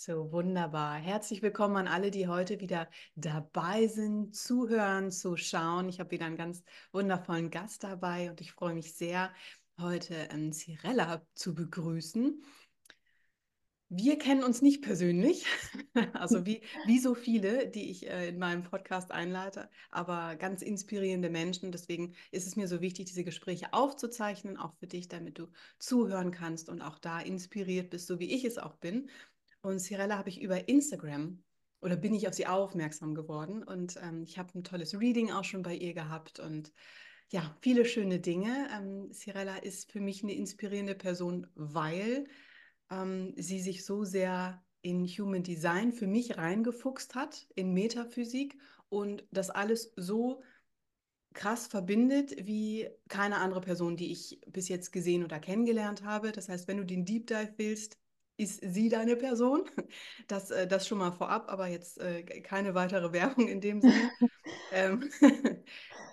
So wunderbar. Herzlich willkommen an alle, die heute wieder dabei sind, zuhören, zuschauen. Ich habe wieder einen ganz wundervollen Gast dabei und ich freue mich sehr, heute ähm, Cirella zu begrüßen. Wir kennen uns nicht persönlich, also wie, wie so viele, die ich äh, in meinem Podcast einleite, aber ganz inspirierende Menschen. Deswegen ist es mir so wichtig, diese Gespräche aufzuzeichnen, auch für dich, damit du zuhören kannst und auch da inspiriert bist, so wie ich es auch bin. Und Cirella habe ich über Instagram oder bin ich auf sie aufmerksam geworden und ähm, ich habe ein tolles Reading auch schon bei ihr gehabt und ja, viele schöne Dinge. Ähm, Cirella ist für mich eine inspirierende Person, weil ähm, sie sich so sehr in Human Design für mich reingefuchst hat, in Metaphysik und das alles so krass verbindet wie keine andere Person, die ich bis jetzt gesehen oder kennengelernt habe. Das heißt, wenn du den Deep Dive willst, ist sie deine Person. Das, äh, das schon mal vorab, aber jetzt äh, keine weitere Werbung in dem Sinne. ähm,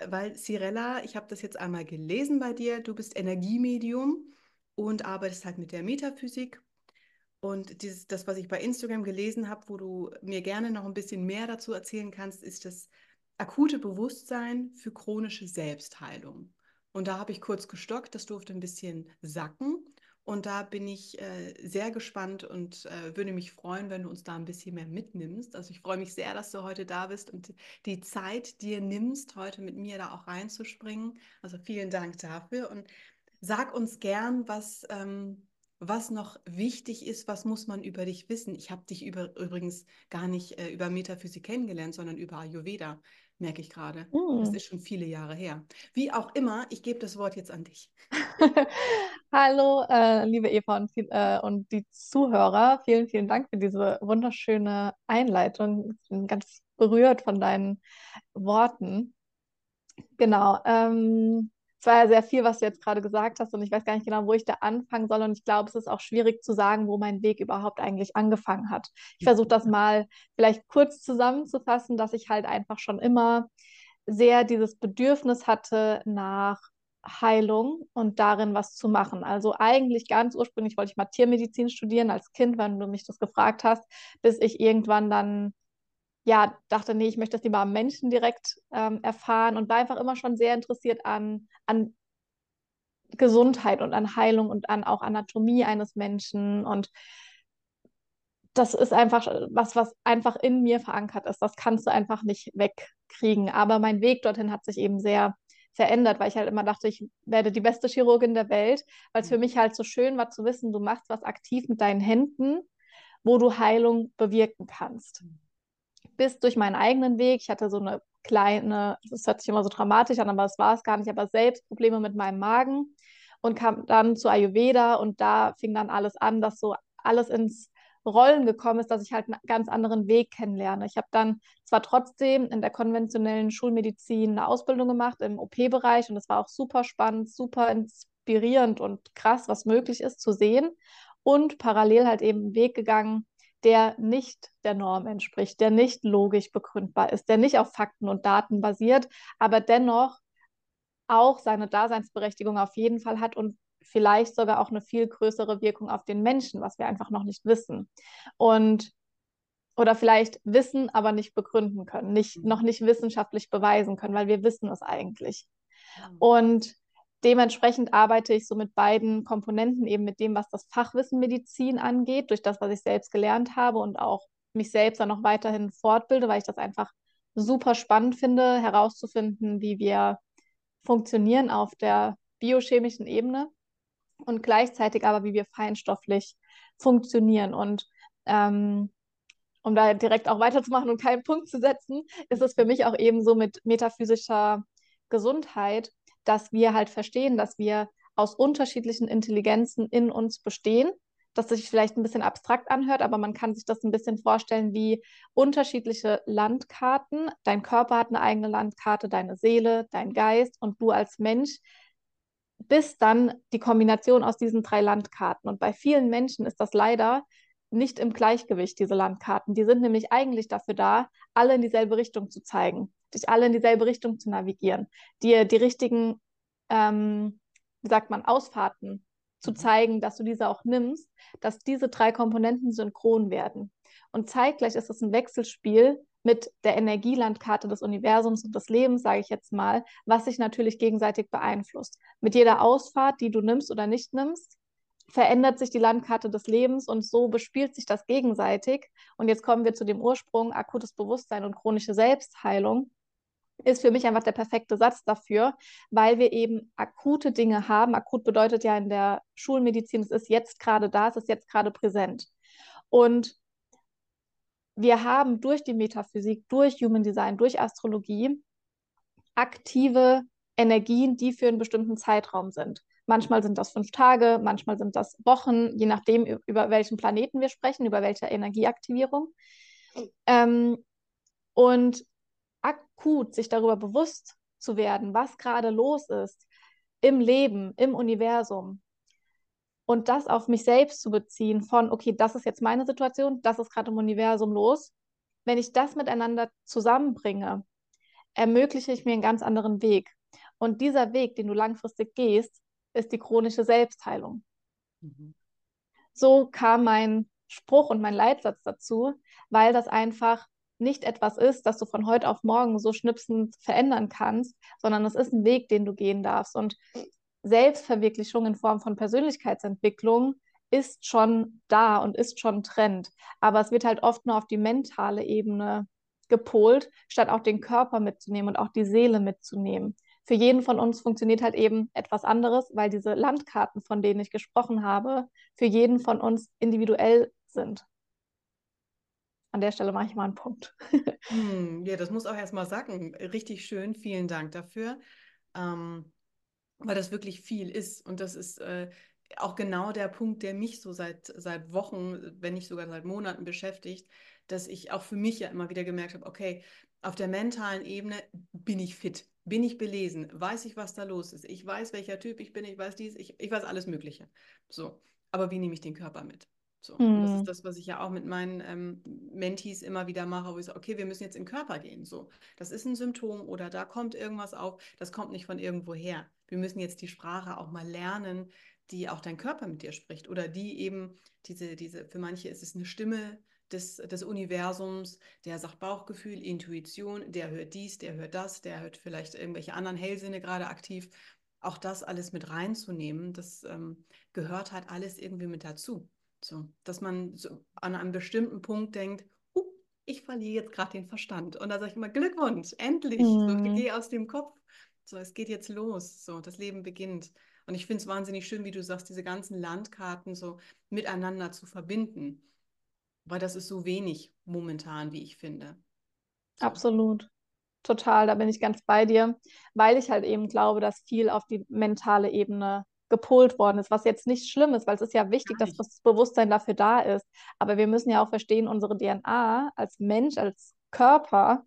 weil Cirella, ich habe das jetzt einmal gelesen bei dir, du bist Energiemedium und arbeitest halt mit der Metaphysik. Und dieses, das, was ich bei Instagram gelesen habe, wo du mir gerne noch ein bisschen mehr dazu erzählen kannst, ist das akute Bewusstsein für chronische Selbstheilung. Und da habe ich kurz gestockt, das durfte ein bisschen sacken. Und da bin ich äh, sehr gespannt und äh, würde mich freuen, wenn du uns da ein bisschen mehr mitnimmst. Also ich freue mich sehr, dass du heute da bist und die Zeit dir nimmst, heute mit mir da auch reinzuspringen. Also vielen Dank dafür und sag uns gern, was, ähm, was noch wichtig ist, was muss man über dich wissen. Ich habe dich über, übrigens gar nicht äh, über Metaphysik kennengelernt, sondern über Ayurveda, merke ich gerade. Mm. Das ist schon viele Jahre her. Wie auch immer, ich gebe das Wort jetzt an dich. Hallo, äh, liebe Eva und, äh, und die Zuhörer. Vielen, vielen Dank für diese wunderschöne Einleitung. Ich bin ganz berührt von deinen Worten. Genau. Ähm, es war ja sehr viel, was du jetzt gerade gesagt hast und ich weiß gar nicht genau, wo ich da anfangen soll. Und ich glaube, es ist auch schwierig zu sagen, wo mein Weg überhaupt eigentlich angefangen hat. Ich versuche das mal vielleicht kurz zusammenzufassen, dass ich halt einfach schon immer sehr dieses Bedürfnis hatte nach Heilung und darin was zu machen. Also eigentlich ganz ursprünglich wollte ich mal Tiermedizin studieren als Kind, wenn du mich das gefragt hast, bis ich irgendwann dann ja dachte, nee, ich möchte das lieber am Menschen direkt ähm, erfahren und war einfach immer schon sehr interessiert an, an Gesundheit und an Heilung und an auch Anatomie eines Menschen und das ist einfach was, was einfach in mir verankert ist. Das kannst du einfach nicht wegkriegen. Aber mein Weg dorthin hat sich eben sehr verändert, weil ich halt immer dachte, ich werde die beste Chirurgin der Welt, weil es für mhm. mich halt so schön war zu wissen, du machst was aktiv mit deinen Händen, wo du Heilung bewirken kannst. Bis durch meinen eigenen Weg, ich hatte so eine kleine, das hört sich immer so dramatisch an, aber es war es gar nicht, aber selbst Probleme mit meinem Magen und kam dann zu Ayurveda und da fing dann alles an, dass so alles ins Rollen gekommen ist, dass ich halt einen ganz anderen Weg kennenlerne. Ich habe dann zwar trotzdem in der konventionellen Schulmedizin eine Ausbildung gemacht im OP-Bereich und es war auch super spannend, super inspirierend und krass, was möglich ist zu sehen und parallel halt eben einen Weg gegangen, der nicht der Norm entspricht, der nicht logisch begründbar ist, der nicht auf Fakten und Daten basiert, aber dennoch auch seine Daseinsberechtigung auf jeden Fall hat und vielleicht sogar auch eine viel größere Wirkung auf den Menschen, was wir einfach noch nicht wissen. Und oder vielleicht wissen, aber nicht begründen können, nicht, mhm. noch nicht wissenschaftlich beweisen können, weil wir wissen es eigentlich. Mhm. Und dementsprechend arbeite ich so mit beiden Komponenten, eben mit dem, was das Fachwissen Medizin angeht, durch das, was ich selbst gelernt habe und auch mich selbst dann noch weiterhin fortbilde, weil ich das einfach super spannend finde, herauszufinden, wie wir funktionieren auf der biochemischen Ebene und gleichzeitig aber, wie wir feinstofflich funktionieren. Und ähm, um da direkt auch weiterzumachen und keinen Punkt zu setzen, ist es für mich auch eben so mit metaphysischer Gesundheit, dass wir halt verstehen, dass wir aus unterschiedlichen Intelligenzen in uns bestehen, dass sich vielleicht ein bisschen abstrakt anhört, aber man kann sich das ein bisschen vorstellen wie unterschiedliche Landkarten. Dein Körper hat eine eigene Landkarte, deine Seele, dein Geist und du als Mensch bis dann die Kombination aus diesen drei Landkarten. Und bei vielen Menschen ist das leider nicht im Gleichgewicht, diese Landkarten. Die sind nämlich eigentlich dafür da, alle in dieselbe Richtung zu zeigen, dich alle in dieselbe Richtung zu navigieren, dir die richtigen, ähm, wie sagt man, Ausfahrten zu mhm. zeigen, dass du diese auch nimmst, dass diese drei Komponenten synchron werden. Und zeitgleich ist es ein Wechselspiel mit der Energielandkarte des Universums und des Lebens, sage ich jetzt mal, was sich natürlich gegenseitig beeinflusst. Mit jeder Ausfahrt, die du nimmst oder nicht nimmst, verändert sich die Landkarte des Lebens und so bespielt sich das gegenseitig. Und jetzt kommen wir zu dem Ursprung, akutes Bewusstsein und chronische Selbstheilung ist für mich einfach der perfekte Satz dafür, weil wir eben akute Dinge haben. Akut bedeutet ja in der Schulmedizin, es ist jetzt gerade da, es ist jetzt gerade präsent. Und wir haben durch die Metaphysik, durch Human Design, durch Astrologie aktive Energien, die für einen bestimmten Zeitraum sind. Manchmal sind das fünf Tage, manchmal sind das Wochen, je nachdem, über welchen Planeten wir sprechen, über welche Energieaktivierung. Ähm, und akut sich darüber bewusst zu werden, was gerade los ist im Leben, im Universum und das auf mich selbst zu beziehen von, okay, das ist jetzt meine Situation, das ist gerade im Universum los. Wenn ich das miteinander zusammenbringe, ermögliche ich mir einen ganz anderen Weg. Und dieser Weg, den du langfristig gehst, ist die chronische Selbstheilung. Mhm. So kam mein Spruch und mein Leitsatz dazu, weil das einfach nicht etwas ist, das du von heute auf morgen so schnipsend verändern kannst, sondern es ist ein Weg, den du gehen darfst. Und Selbstverwirklichung in Form von Persönlichkeitsentwicklung ist schon da und ist schon Trend. Aber es wird halt oft nur auf die mentale Ebene gepolt, statt auch den Körper mitzunehmen und auch die Seele mitzunehmen. Für jeden von uns funktioniert halt eben etwas anderes, weil diese Landkarten, von denen ich gesprochen habe, für jeden von uns individuell sind an der Stelle mache ich mal einen Punkt. Hm, ja, das muss auch erstmal sagen. Richtig schön, vielen Dank dafür. Ähm, weil das wirklich viel ist. Und das ist äh, auch genau der Punkt, der mich so seit, seit Wochen, wenn nicht sogar seit Monaten beschäftigt, dass ich auch für mich ja immer wieder gemerkt habe, okay, auf der mentalen Ebene bin ich fit, bin ich belesen, weiß ich, was da los ist, ich weiß, welcher Typ ich bin, ich weiß dies, ich, ich weiß alles Mögliche. So, aber wie nehme ich den Körper mit? So. Mhm. das ist hm. das, was ich ja auch mit meinen ähm, Mentees immer wieder mache, wo ich sage, okay, wir müssen jetzt in den Körper gehen. So, das ist ein Symptom oder da kommt irgendwas auf, das kommt nicht von irgendwo her. Wir müssen jetzt die Sprache auch mal lernen, die auch dein Körper mit dir spricht. Oder die eben, diese, diese, für manche ist es eine Stimme des, des Universums, der sagt Bauchgefühl, Intuition, der hört dies, der hört das, der hört vielleicht irgendwelche anderen Hellsinne gerade aktiv. Auch das alles mit reinzunehmen, das ähm, gehört halt alles irgendwie mit dazu. So, dass man so an einem bestimmten Punkt denkt, uh, ich verliere jetzt gerade den Verstand. Und da sage ich immer, Glückwunsch, endlich. Mhm. So, geh aus dem Kopf. So, es geht jetzt los. So, das Leben beginnt. Und ich finde es wahnsinnig schön, wie du sagst, diese ganzen Landkarten so miteinander zu verbinden. Weil das ist so wenig momentan, wie ich finde. So. Absolut. Total, da bin ich ganz bei dir, weil ich halt eben glaube, dass viel auf die mentale Ebene gepolt worden ist, was jetzt nicht schlimm ist, weil es ist ja wichtig, dass das Bewusstsein dafür da ist. Aber wir müssen ja auch verstehen, unsere DNA als Mensch, als Körper,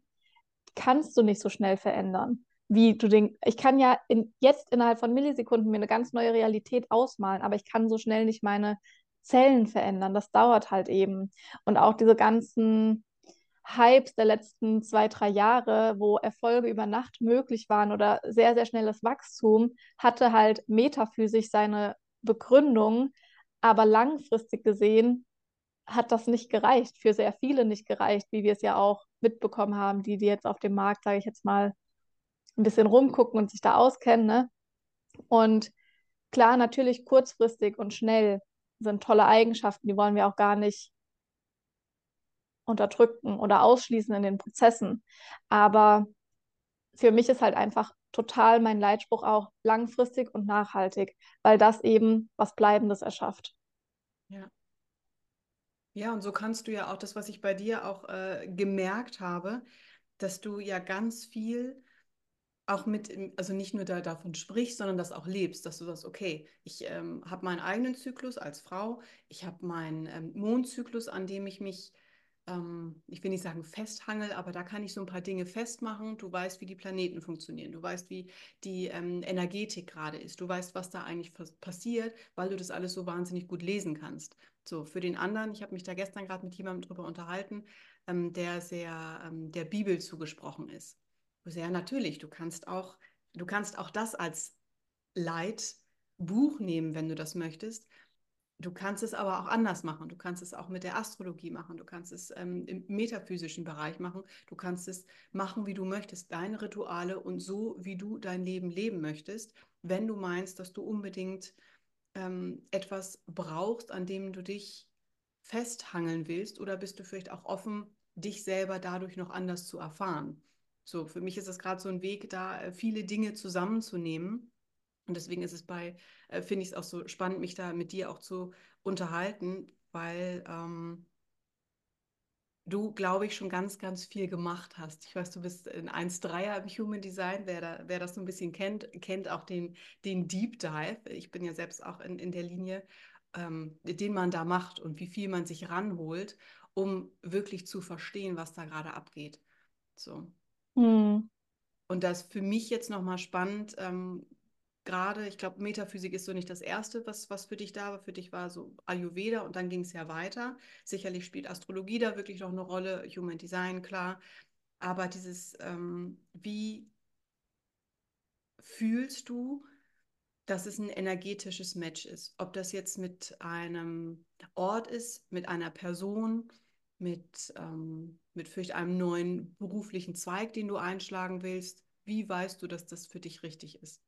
kannst du nicht so schnell verändern. Wie du den, ich kann ja in, jetzt innerhalb von Millisekunden mir eine ganz neue Realität ausmalen, aber ich kann so schnell nicht meine Zellen verändern. Das dauert halt eben. Und auch diese ganzen Hypes der letzten zwei, drei Jahre, wo Erfolge über Nacht möglich waren oder sehr, sehr schnelles Wachstum, hatte halt metaphysisch seine Begründung, aber langfristig gesehen hat das nicht gereicht, für sehr viele nicht gereicht, wie wir es ja auch mitbekommen haben, die, die jetzt auf dem Markt, sage ich jetzt mal, ein bisschen rumgucken und sich da auskennen. Ne? Und klar, natürlich kurzfristig und schnell sind tolle Eigenschaften, die wollen wir auch gar nicht unterdrücken oder ausschließen in den Prozessen. Aber für mich ist halt einfach total mein Leitspruch auch langfristig und nachhaltig, weil das eben was Bleibendes erschafft. Ja. Ja, und so kannst du ja auch das, was ich bei dir auch äh, gemerkt habe, dass du ja ganz viel auch mit, also nicht nur da, davon sprichst, sondern das auch lebst, dass du sagst, okay, ich ähm, habe meinen eigenen Zyklus als Frau, ich habe meinen ähm, Mondzyklus, an dem ich mich ähm, ich will nicht sagen festhangel, aber da kann ich so ein paar Dinge festmachen. Du weißt, wie die Planeten funktionieren. Du weißt, wie die ähm, Energetik gerade ist. Du weißt, was da eigentlich passiert, weil du das alles so wahnsinnig gut lesen kannst. So, für den anderen, ich habe mich da gestern gerade mit jemandem drüber unterhalten, ähm, der sehr ähm, der Bibel zugesprochen ist. Sehr natürlich, du kannst auch, du kannst auch das als Leitbuch nehmen, wenn du das möchtest. Du kannst es aber auch anders machen. Du kannst es auch mit der Astrologie machen. Du kannst es ähm, im metaphysischen Bereich machen. Du kannst es machen, wie du möchtest, deine Rituale und so, wie du dein Leben leben möchtest. Wenn du meinst, dass du unbedingt ähm, etwas brauchst, an dem du dich festhangeln willst, oder bist du vielleicht auch offen, dich selber dadurch noch anders zu erfahren? So, für mich ist es gerade so ein Weg, da äh, viele Dinge zusammenzunehmen und deswegen ist es bei, äh, finde ich es auch so spannend, mich da mit dir auch zu unterhalten, weil ähm, du, glaube ich, schon ganz, ganz viel gemacht hast. Ich weiß, du bist in 1.3er im Human Design. Wer, da, wer das so ein bisschen kennt, kennt auch den, den Deep Dive. Ich bin ja selbst auch in, in der Linie, ähm, den man da macht und wie viel man sich ranholt, um wirklich zu verstehen, was da gerade abgeht. So. Hm. Und das für mich jetzt nochmal spannend, ähm, gerade, ich glaube, Metaphysik ist so nicht das Erste, was, was für dich da war. Für dich war so Ayurveda und dann ging es ja weiter. Sicherlich spielt Astrologie da wirklich noch eine Rolle, Human Design, klar. Aber dieses, ähm, wie fühlst du, dass es ein energetisches Match ist? Ob das jetzt mit einem Ort ist, mit einer Person, mit, ähm, mit vielleicht einem neuen beruflichen Zweig, den du einschlagen willst. Wie weißt du, dass das für dich richtig ist?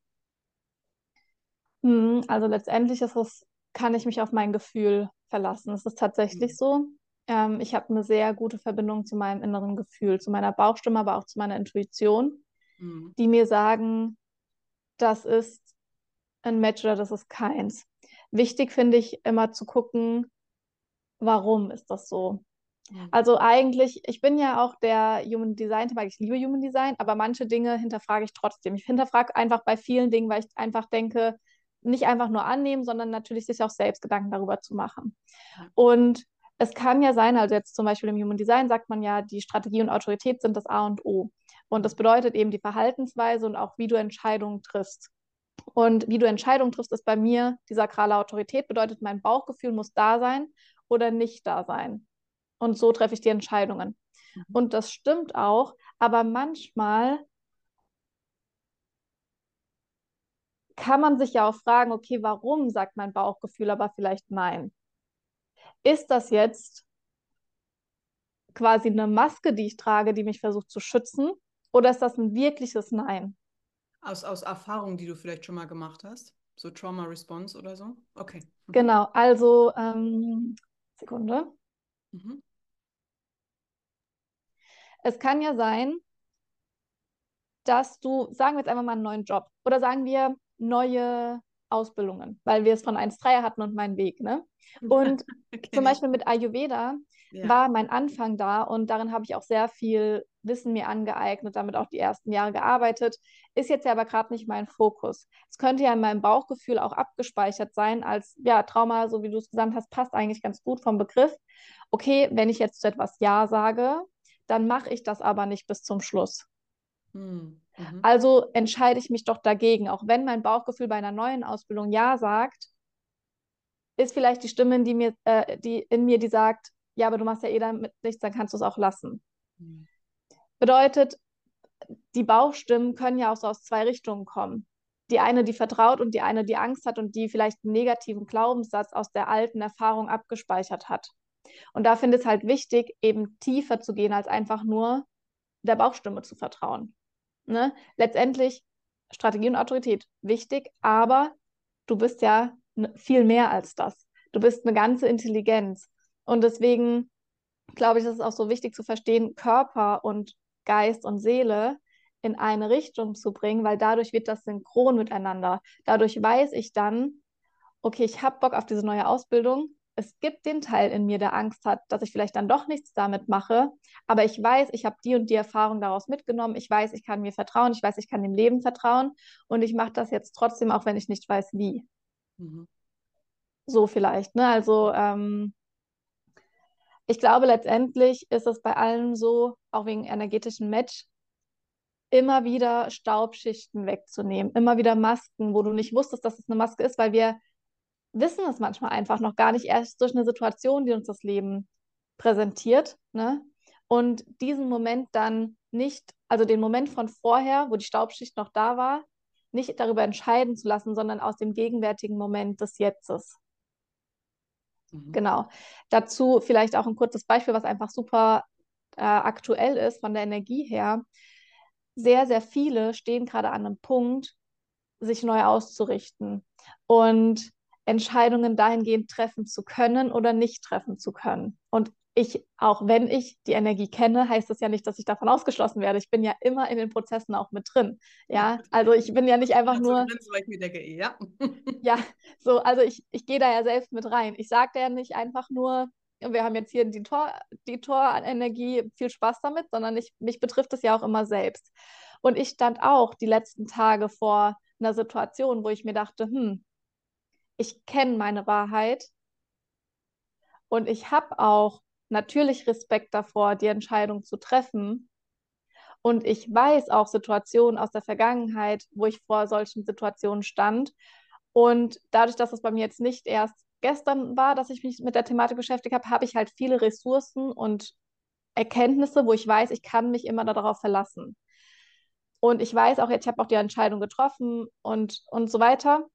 Hm, also letztendlich ist es, kann ich mich auf mein Gefühl verlassen. Es ist tatsächlich mhm. so. Ähm, ich habe eine sehr gute Verbindung zu meinem inneren Gefühl, zu meiner Bauchstimme, aber auch zu meiner Intuition, mhm. die mir sagen, das ist ein Match oder das ist keins. Wichtig finde ich immer zu gucken, warum ist das so? Mhm. Also eigentlich, ich bin ja auch der Human Design, weil ich liebe Human Design, aber manche Dinge hinterfrage ich trotzdem. Ich hinterfrage einfach bei vielen Dingen, weil ich einfach denke, nicht einfach nur annehmen, sondern natürlich sich auch selbst Gedanken darüber zu machen. Und es kann ja sein, also jetzt zum Beispiel im Human Design sagt man ja, die Strategie und Autorität sind das A und O. Und das bedeutet eben die Verhaltensweise und auch, wie du Entscheidungen triffst. Und wie du Entscheidungen triffst, ist bei mir die sakrale Autorität, bedeutet, mein Bauchgefühl muss da sein oder nicht da sein. Und so treffe ich die Entscheidungen. Mhm. Und das stimmt auch, aber manchmal kann man sich ja auch fragen, okay, warum sagt mein Bauchgefühl aber vielleicht nein? Ist das jetzt quasi eine Maske, die ich trage, die mich versucht zu schützen? Oder ist das ein wirkliches Nein? Aus, aus Erfahrungen, die du vielleicht schon mal gemacht hast? So Trauma Response oder so? Okay. Mhm. Genau, also ähm, Sekunde. Mhm. Es kann ja sein, dass du, sagen wir jetzt einfach mal einen neuen Job oder sagen wir, neue Ausbildungen, weil wir es von 1.3 hatten und meinen Weg. Ne? Und okay. zum Beispiel mit Ayurveda ja. war mein Anfang da und darin habe ich auch sehr viel Wissen mir angeeignet, damit auch die ersten Jahre gearbeitet. Ist jetzt ja aber gerade nicht mein Fokus. Es könnte ja in meinem Bauchgefühl auch abgespeichert sein als, ja, Trauma, so wie du es gesagt hast, passt eigentlich ganz gut vom Begriff. Okay, wenn ich jetzt zu etwas Ja sage, dann mache ich das aber nicht bis zum Schluss. Hm. Mhm. Also entscheide ich mich doch dagegen, auch wenn mein Bauchgefühl bei einer neuen Ausbildung Ja sagt, ist vielleicht die Stimme, die mir, äh, die in mir, die sagt, ja, aber du machst ja eh damit nichts, dann kannst du es auch lassen. Mhm. Bedeutet, die Bauchstimmen können ja auch so aus zwei Richtungen kommen. Die eine, die vertraut und die eine, die Angst hat und die vielleicht einen negativen Glaubenssatz aus der alten Erfahrung abgespeichert hat. Und da finde ich es halt wichtig, eben tiefer zu gehen, als einfach nur der Bauchstimme zu vertrauen. Ne? Letztendlich Strategie und Autorität wichtig, aber du bist ja viel mehr als das. Du bist eine ganze Intelligenz. Und deswegen glaube ich, ist es auch so wichtig zu verstehen, Körper und Geist und Seele in eine Richtung zu bringen, weil dadurch wird das synchron miteinander. Dadurch weiß ich dann, okay, ich habe Bock auf diese neue Ausbildung, es gibt den Teil in mir, der Angst hat, dass ich vielleicht dann doch nichts damit mache, aber ich weiß, ich habe die und die Erfahrung daraus mitgenommen, ich weiß, ich kann mir vertrauen, ich weiß, ich kann dem Leben vertrauen und ich mache das jetzt trotzdem, auch wenn ich nicht weiß, wie. Mhm. So vielleicht, ne? Also ähm, ich glaube, letztendlich ist es bei allem so, auch wegen energetischen Match, immer wieder Staubschichten wegzunehmen, immer wieder Masken, wo du nicht wusstest, dass es eine Maske ist, weil wir wissen es manchmal einfach noch gar nicht, erst durch eine Situation, die uns das Leben präsentiert. Ne? Und diesen Moment dann nicht, also den Moment von vorher, wo die Staubschicht noch da war, nicht darüber entscheiden zu lassen, sondern aus dem gegenwärtigen Moment des Jetztes. Mhm. Genau. Dazu vielleicht auch ein kurzes Beispiel, was einfach super äh, aktuell ist von der Energie her. Sehr, sehr viele stehen gerade an einem Punkt, sich neu auszurichten und Entscheidungen dahingehend treffen zu können oder nicht treffen zu können. Und ich, auch wenn ich die Energie kenne, heißt das ja nicht, dass ich davon ausgeschlossen werde. Ich bin ja immer in den Prozessen auch mit drin. Ja, also ich bin ja nicht einfach nur. ja. ja, so, also ich, ich gehe da ja selbst mit rein. Ich sage ja nicht einfach nur, wir haben jetzt hier die Tor, die Tor-Energie, viel Spaß damit, sondern ich, mich betrifft es ja auch immer selbst. Und ich stand auch die letzten Tage vor einer Situation, wo ich mir dachte, hm, ich kenne meine Wahrheit und ich habe auch natürlich Respekt davor, die Entscheidung zu treffen. Und ich weiß auch Situationen aus der Vergangenheit, wo ich vor solchen Situationen stand. Und dadurch, dass es bei mir jetzt nicht erst gestern war, dass ich mich mit der Thematik beschäftigt habe, habe ich halt viele Ressourcen und Erkenntnisse, wo ich weiß, ich kann mich immer darauf verlassen. Und ich weiß auch jetzt, ich habe auch die Entscheidung getroffen und, und so weiter.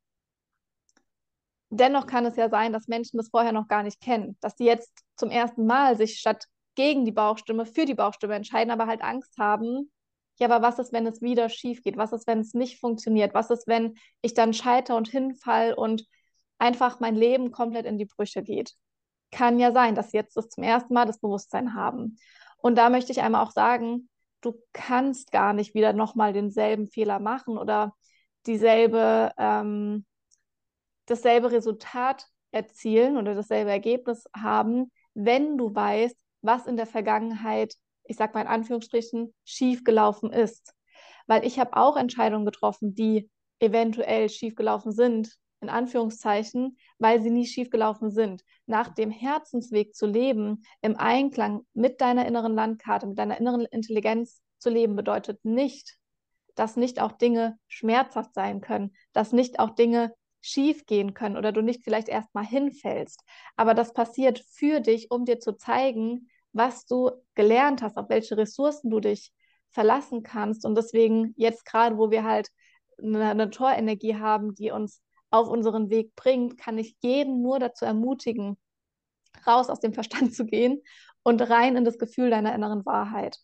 Dennoch kann es ja sein, dass Menschen das vorher noch gar nicht kennen, dass die jetzt zum ersten Mal sich statt gegen die Bauchstimme für die Bauchstimme entscheiden, aber halt Angst haben, ja, aber was ist, wenn es wieder schief geht? Was ist, wenn es nicht funktioniert? Was ist, wenn ich dann scheiter und hinfall und einfach mein Leben komplett in die Brüche geht? Kann ja sein, dass sie jetzt das zum ersten Mal das Bewusstsein haben. Und da möchte ich einmal auch sagen, du kannst gar nicht wieder nochmal denselben Fehler machen oder dieselbe, ähm, dasselbe Resultat erzielen oder dasselbe Ergebnis haben, wenn du weißt, was in der Vergangenheit, ich sag mal in Anführungsstrichen, schiefgelaufen ist. Weil ich habe auch Entscheidungen getroffen, die eventuell schiefgelaufen sind, in Anführungszeichen, weil sie nie schiefgelaufen sind. Nach dem Herzensweg zu leben, im Einklang mit deiner inneren Landkarte, mit deiner inneren Intelligenz zu leben, bedeutet nicht, dass nicht auch Dinge schmerzhaft sein können, dass nicht auch Dinge schief gehen können oder du nicht vielleicht erstmal hinfällst. Aber das passiert für dich, um dir zu zeigen, was du gelernt hast, auf welche Ressourcen du dich verlassen kannst. Und deswegen jetzt gerade, wo wir halt eine, eine Torenergie haben, die uns auf unseren Weg bringt, kann ich jeden nur dazu ermutigen, raus aus dem Verstand zu gehen und rein in das Gefühl deiner inneren Wahrheit.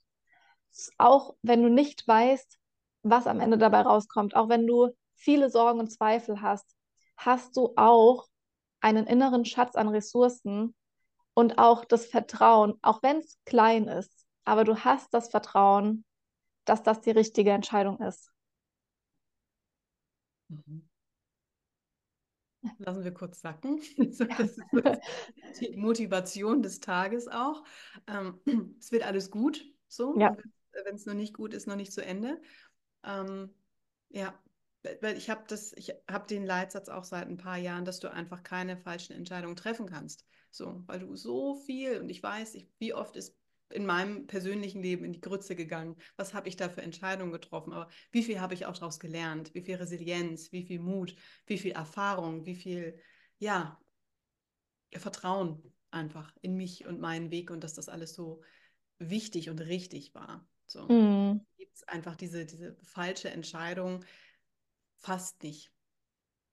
Auch wenn du nicht weißt, was am Ende dabei rauskommt, auch wenn du viele Sorgen und Zweifel hast, hast du auch einen inneren Schatz an Ressourcen und auch das Vertrauen, auch wenn es klein ist, aber du hast das Vertrauen, dass das die richtige Entscheidung ist. Mhm. Lassen wir kurz sacken. Das ist die Motivation des Tages auch. Ähm, es wird alles gut, so. Ja. Wenn es noch nicht gut ist, noch nicht zu Ende. Ähm, ja, ich habe das, ich habe den Leitsatz auch seit ein paar Jahren, dass du einfach keine falschen Entscheidungen treffen kannst. So, weil du so viel und ich weiß, ich, wie oft ist in meinem persönlichen Leben in die Grütze gegangen. Was habe ich da für Entscheidungen getroffen? Aber wie viel habe ich auch daraus gelernt? Wie viel Resilienz, wie viel Mut, wie viel Erfahrung, wie viel, ja, Vertrauen einfach in mich und meinen Weg und dass das alles so wichtig und richtig war. So mhm. gibt es einfach diese, diese falsche Entscheidung fast nicht.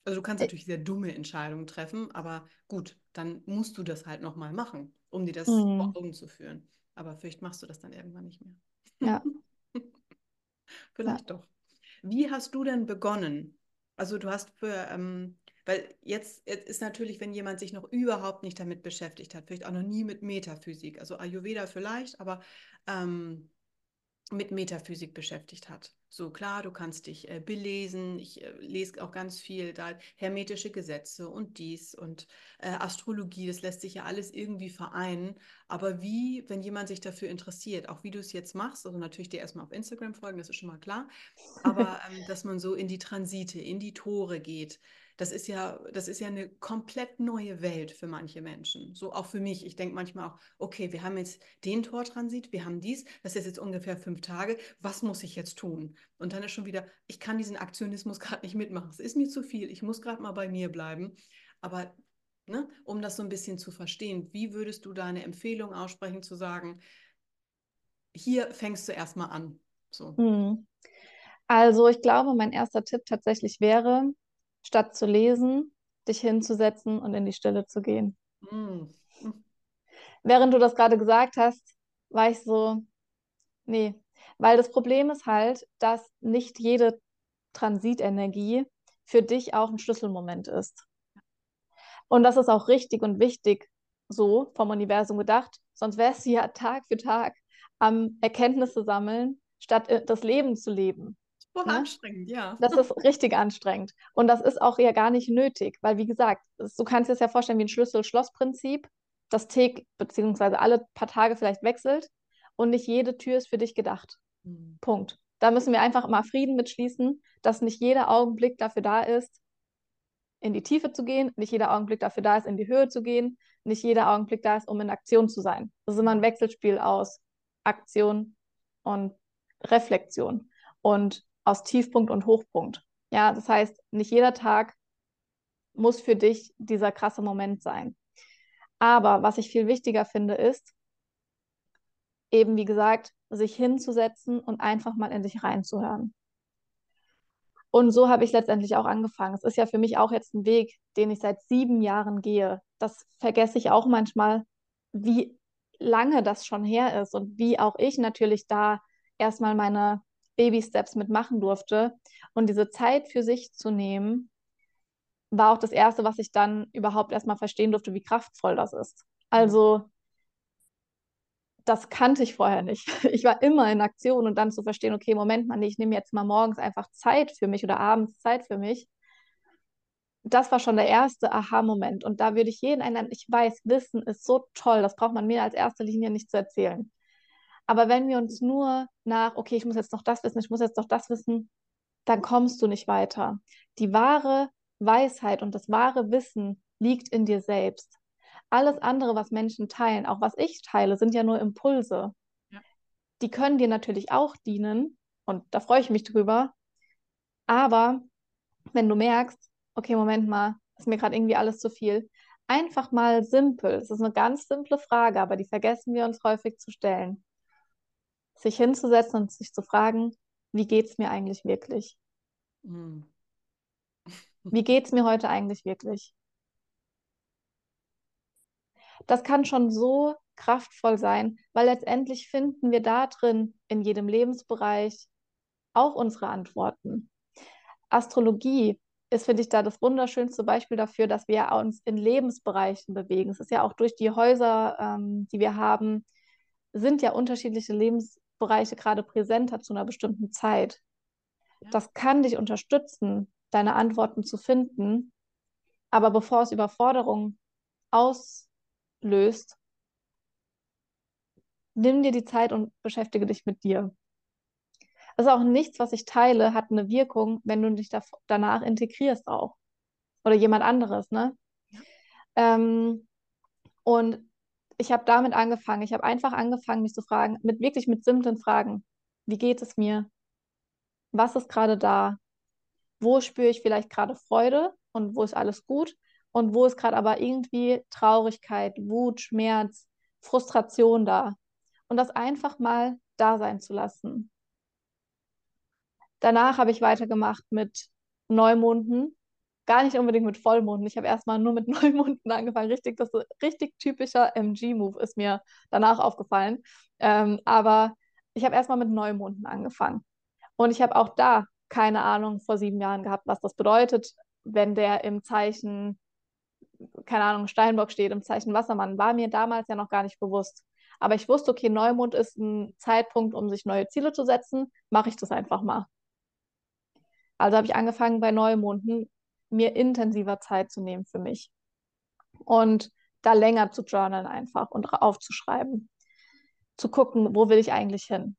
Also du kannst natürlich sehr dumme Entscheidungen treffen, aber gut, dann musst du das halt nochmal machen, um dir das mhm. vor Augen zu führen. Aber vielleicht machst du das dann irgendwann nicht mehr. Ja. vielleicht ja. doch. Wie hast du denn begonnen? Also du hast für, ähm, weil jetzt, jetzt, ist natürlich, wenn jemand sich noch überhaupt nicht damit beschäftigt hat, vielleicht auch noch nie mit Metaphysik, also Ayurveda vielleicht, aber ähm, mit Metaphysik beschäftigt hat. So klar, du kannst dich äh, belesen. Ich äh, lese auch ganz viel da hermetische Gesetze und dies und äh, Astrologie. Das lässt sich ja alles irgendwie vereinen. Aber wie, wenn jemand sich dafür interessiert, auch wie du es jetzt machst, also natürlich dir erstmal auf Instagram folgen, das ist schon mal klar. Aber ähm, dass man so in die Transite, in die Tore geht, das ist ja, das ist ja eine komplett neue Welt für manche Menschen. So auch für mich. Ich denke manchmal auch, okay, wir haben jetzt den Tortransit, wir haben dies, das ist jetzt ungefähr fünf Tage. Was muss ich jetzt tun? Und dann ist schon wieder, ich kann diesen Aktionismus gerade nicht mitmachen. Es ist mir zu viel. Ich muss gerade mal bei mir bleiben. Aber ne, um das so ein bisschen zu verstehen, wie würdest du deine Empfehlung aussprechen, zu sagen, hier fängst du erstmal an? So. Hm. Also ich glaube, mein erster Tipp tatsächlich wäre, statt zu lesen, dich hinzusetzen und in die Stille zu gehen. Mm. Während du das gerade gesagt hast, war ich so, nee. Weil das Problem ist halt, dass nicht jede Transitenergie für dich auch ein Schlüsselmoment ist. Und das ist auch richtig und wichtig so vom Universum gedacht. Sonst wärst du ja Tag für Tag am Erkenntnisse sammeln, statt äh, das Leben zu leben. Oh, ne? anstrengend, ja. Das ist richtig anstrengend. Und das ist auch ja gar nicht nötig, weil wie gesagt, du kannst dir das ja vorstellen wie ein Schlüssel-Schloss-Prinzip, das Tick beziehungsweise alle paar Tage vielleicht wechselt und nicht jede Tür ist für dich gedacht. Mhm. Punkt. Da müssen wir einfach mal Frieden mitschließen, dass nicht jeder Augenblick dafür da ist, in die Tiefe zu gehen, nicht jeder Augenblick dafür da ist, in die Höhe zu gehen, nicht jeder Augenblick da ist, um in Aktion zu sein. Das ist immer ein Wechselspiel aus Aktion und Reflexion und aus Tiefpunkt und Hochpunkt. Ja, das heißt, nicht jeder Tag muss für dich dieser krasse Moment sein. Aber was ich viel wichtiger finde, ist, eben wie gesagt, sich hinzusetzen und einfach mal in sich reinzuhören. Und so habe ich letztendlich auch angefangen. Es ist ja für mich auch jetzt ein Weg, den ich seit sieben Jahren gehe. Das vergesse ich auch manchmal, wie lange das schon her ist und wie auch ich natürlich da erstmal meine Baby-Steps mitmachen durfte. Und diese Zeit für sich zu nehmen, war auch das Erste, was ich dann überhaupt erstmal verstehen durfte, wie kraftvoll das ist. Also das kannte ich vorher nicht. Ich war immer in Aktion und dann zu verstehen, okay, Moment mal, ich nehme jetzt mal morgens einfach Zeit für mich oder abends Zeit für mich. Das war schon der erste Aha-Moment. Und da würde ich jeden einladen, ich weiß, Wissen ist so toll, das braucht man mir als erste Linie nicht zu erzählen. Aber wenn wir uns nur nach, okay, ich muss jetzt noch das wissen, ich muss jetzt noch das wissen, dann kommst du nicht weiter. Die wahre Weisheit und das wahre Wissen liegt in dir selbst. Alles andere, was Menschen teilen, auch was ich teile, sind ja nur Impulse. Ja. Die können dir natürlich auch dienen und da freue ich mich drüber. Aber wenn du merkst, okay, Moment mal, ist mir gerade irgendwie alles zu viel, einfach mal simpel. Es ist eine ganz simple Frage, aber die vergessen wir uns häufig zu stellen. Sich hinzusetzen und sich zu fragen, wie geht es mir eigentlich wirklich? Mhm. Wie geht es mir heute eigentlich wirklich? das kann schon so kraftvoll sein, weil letztendlich finden wir da drin in jedem Lebensbereich auch unsere Antworten. Astrologie ist, finde ich, da das wunderschönste Beispiel dafür, dass wir uns in Lebensbereichen bewegen. Es ist ja auch durch die Häuser, ähm, die wir haben, sind ja unterschiedliche Lebensbereiche gerade präsenter zu einer bestimmten Zeit. Ja. Das kann dich unterstützen, deine Antworten zu finden. Aber bevor es Überforderung aus löst, nimm dir die Zeit und beschäftige dich mit dir. Also auch nichts, was ich teile, hat eine Wirkung, wenn du dich da, danach integrierst auch. Oder jemand anderes, ne? Ja. Ähm, und ich habe damit angefangen. Ich habe einfach angefangen, mich zu fragen, mit wirklich mit simplen Fragen. Wie geht es mir? Was ist gerade da? Wo spüre ich vielleicht gerade Freude und wo ist alles gut? und wo ist gerade aber irgendwie Traurigkeit, Wut, Schmerz, Frustration da. Und das einfach mal da sein zu lassen. Danach habe ich weitergemacht mit Neumonden, gar nicht unbedingt mit Vollmonden. Ich habe erstmal nur mit Neumonden angefangen. Richtig, das ist richtig typischer MG-Move ist mir danach aufgefallen. Ähm, aber ich habe erstmal mit Neumonden angefangen. Und ich habe auch da keine Ahnung vor sieben Jahren gehabt, was das bedeutet, wenn der im Zeichen keine Ahnung, Steinbock steht im Zeichen Wassermann, war mir damals ja noch gar nicht bewusst. Aber ich wusste, okay, Neumond ist ein Zeitpunkt, um sich neue Ziele zu setzen, mache ich das einfach mal. Also habe ich angefangen bei Neumonden, mir intensiver Zeit zu nehmen für mich. Und da länger zu journalen einfach und aufzuschreiben. Zu gucken, wo will ich eigentlich hin.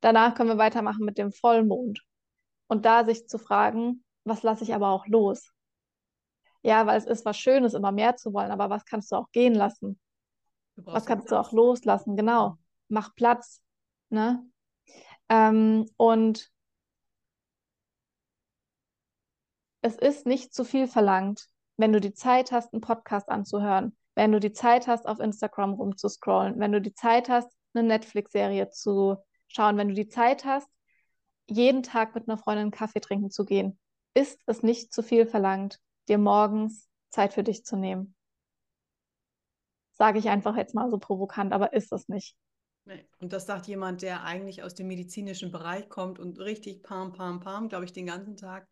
Danach können wir weitermachen mit dem Vollmond. Und da sich zu fragen, was lasse ich aber auch los? Ja, weil es ist was Schönes, immer mehr zu wollen, aber was kannst du auch gehen lassen? Was kannst du auch loslassen? Genau. Mach Platz. Ne? Ähm, und es ist nicht zu viel verlangt, wenn du die Zeit hast, einen Podcast anzuhören, wenn du die Zeit hast, auf Instagram rumzuscrollen, wenn du die Zeit hast, eine Netflix-Serie zu schauen, wenn du die Zeit hast, jeden Tag mit einer Freundin einen Kaffee trinken zu gehen, ist es nicht zu viel verlangt, dir morgens Zeit für dich zu nehmen. Sage ich einfach jetzt mal so provokant, aber ist es nicht. Nee. Und das sagt jemand, der eigentlich aus dem medizinischen Bereich kommt und richtig pam, pam, pam, glaube ich, den ganzen Tag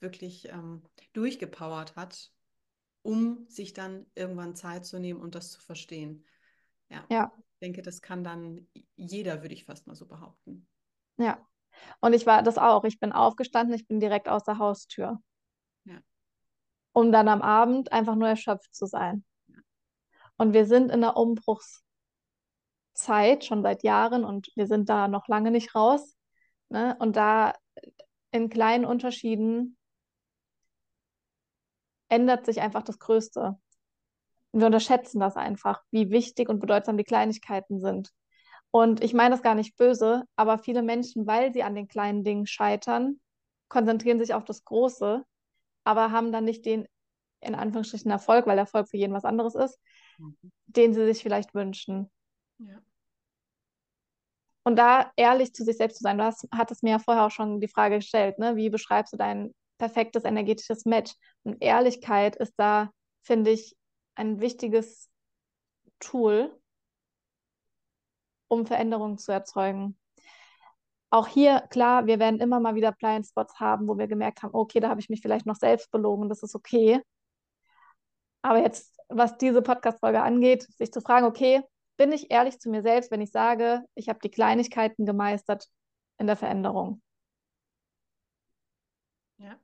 wirklich ähm, durchgepowert hat, um sich dann irgendwann Zeit zu nehmen und das zu verstehen. Ja. Ja. Ich denke, das kann dann jeder, würde ich fast mal so behaupten. Ja. Und ich war das auch. Ich bin aufgestanden, ich bin direkt aus der Haustür. Ja. Um dann am Abend einfach nur erschöpft zu sein. Und wir sind in der Umbruchszeit schon seit Jahren und wir sind da noch lange nicht raus. Ne? Und da in kleinen Unterschieden ändert sich einfach das Größte. Und wir unterschätzen das einfach, wie wichtig und bedeutsam die Kleinigkeiten sind. Und ich meine das gar nicht böse, aber viele Menschen, weil sie an den kleinen Dingen scheitern, konzentrieren sich auf das Große, aber haben dann nicht den, in Anführungsstrichen, Erfolg, weil Erfolg für jeden was anderes ist, mhm. den sie sich vielleicht wünschen. Ja. Und da ehrlich zu sich selbst zu sein, du hast, hattest mir ja vorher auch schon die Frage gestellt, ne? wie beschreibst du dein perfektes energetisches Match? Und Ehrlichkeit ist da, finde ich, ein wichtiges Tool, um Veränderungen zu erzeugen. Auch hier, klar, wir werden immer mal wieder Blindspots haben, wo wir gemerkt haben, okay, da habe ich mich vielleicht noch selbst belogen, das ist okay. Aber jetzt, was diese Podcast-Folge angeht, sich zu fragen, okay, bin ich ehrlich zu mir selbst, wenn ich sage, ich habe die Kleinigkeiten gemeistert in der Veränderung? Ja.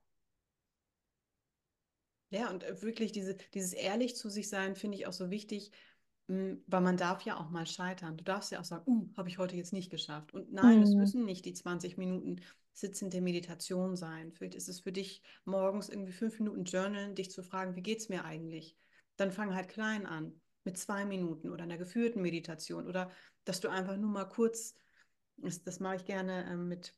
Ja, und äh, wirklich diese, dieses ehrlich zu sich sein, finde ich auch so wichtig, hm, weil man darf ja auch mal scheitern. Du darfst ja auch sagen, uh, habe ich heute jetzt nicht geschafft. Und nein, mhm. es müssen nicht die 20 Minuten sitzende Meditation sein. Vielleicht ist es für dich morgens irgendwie fünf Minuten Journalen, dich zu fragen, wie geht es mir eigentlich? Dann fang halt klein an, mit zwei Minuten oder einer geführten Meditation. Oder dass du einfach nur mal kurz, das, das mache ich gerne äh, mit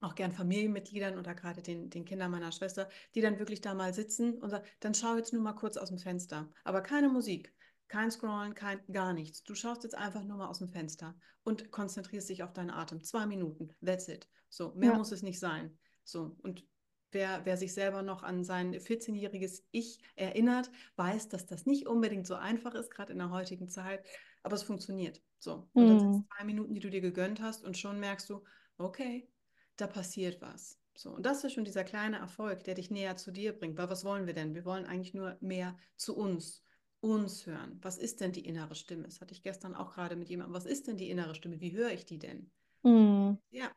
auch gern Familienmitgliedern oder gerade den, den Kindern meiner Schwester, die dann wirklich da mal sitzen und sagen, dann schau jetzt nur mal kurz aus dem Fenster. Aber keine Musik. Kein Scrollen, kein gar nichts. Du schaust jetzt einfach nur mal aus dem Fenster und konzentrierst dich auf deinen Atem. Zwei Minuten, that's it. So, mehr ja. muss es nicht sein. So, und wer, wer sich selber noch an sein 14-jähriges Ich erinnert, weiß, dass das nicht unbedingt so einfach ist, gerade in der heutigen Zeit, aber es funktioniert. So, und mhm. dann sind es zwei Minuten, die du dir gegönnt hast und schon merkst du, okay, da passiert was. So, und das ist schon dieser kleine Erfolg, der dich näher zu dir bringt. Weil was wollen wir denn? Wir wollen eigentlich nur mehr zu uns uns hören. Was ist denn die innere Stimme? Das hatte ich gestern auch gerade mit jemandem. Was ist denn die innere Stimme? Wie höre ich die denn? Mhm. Ja,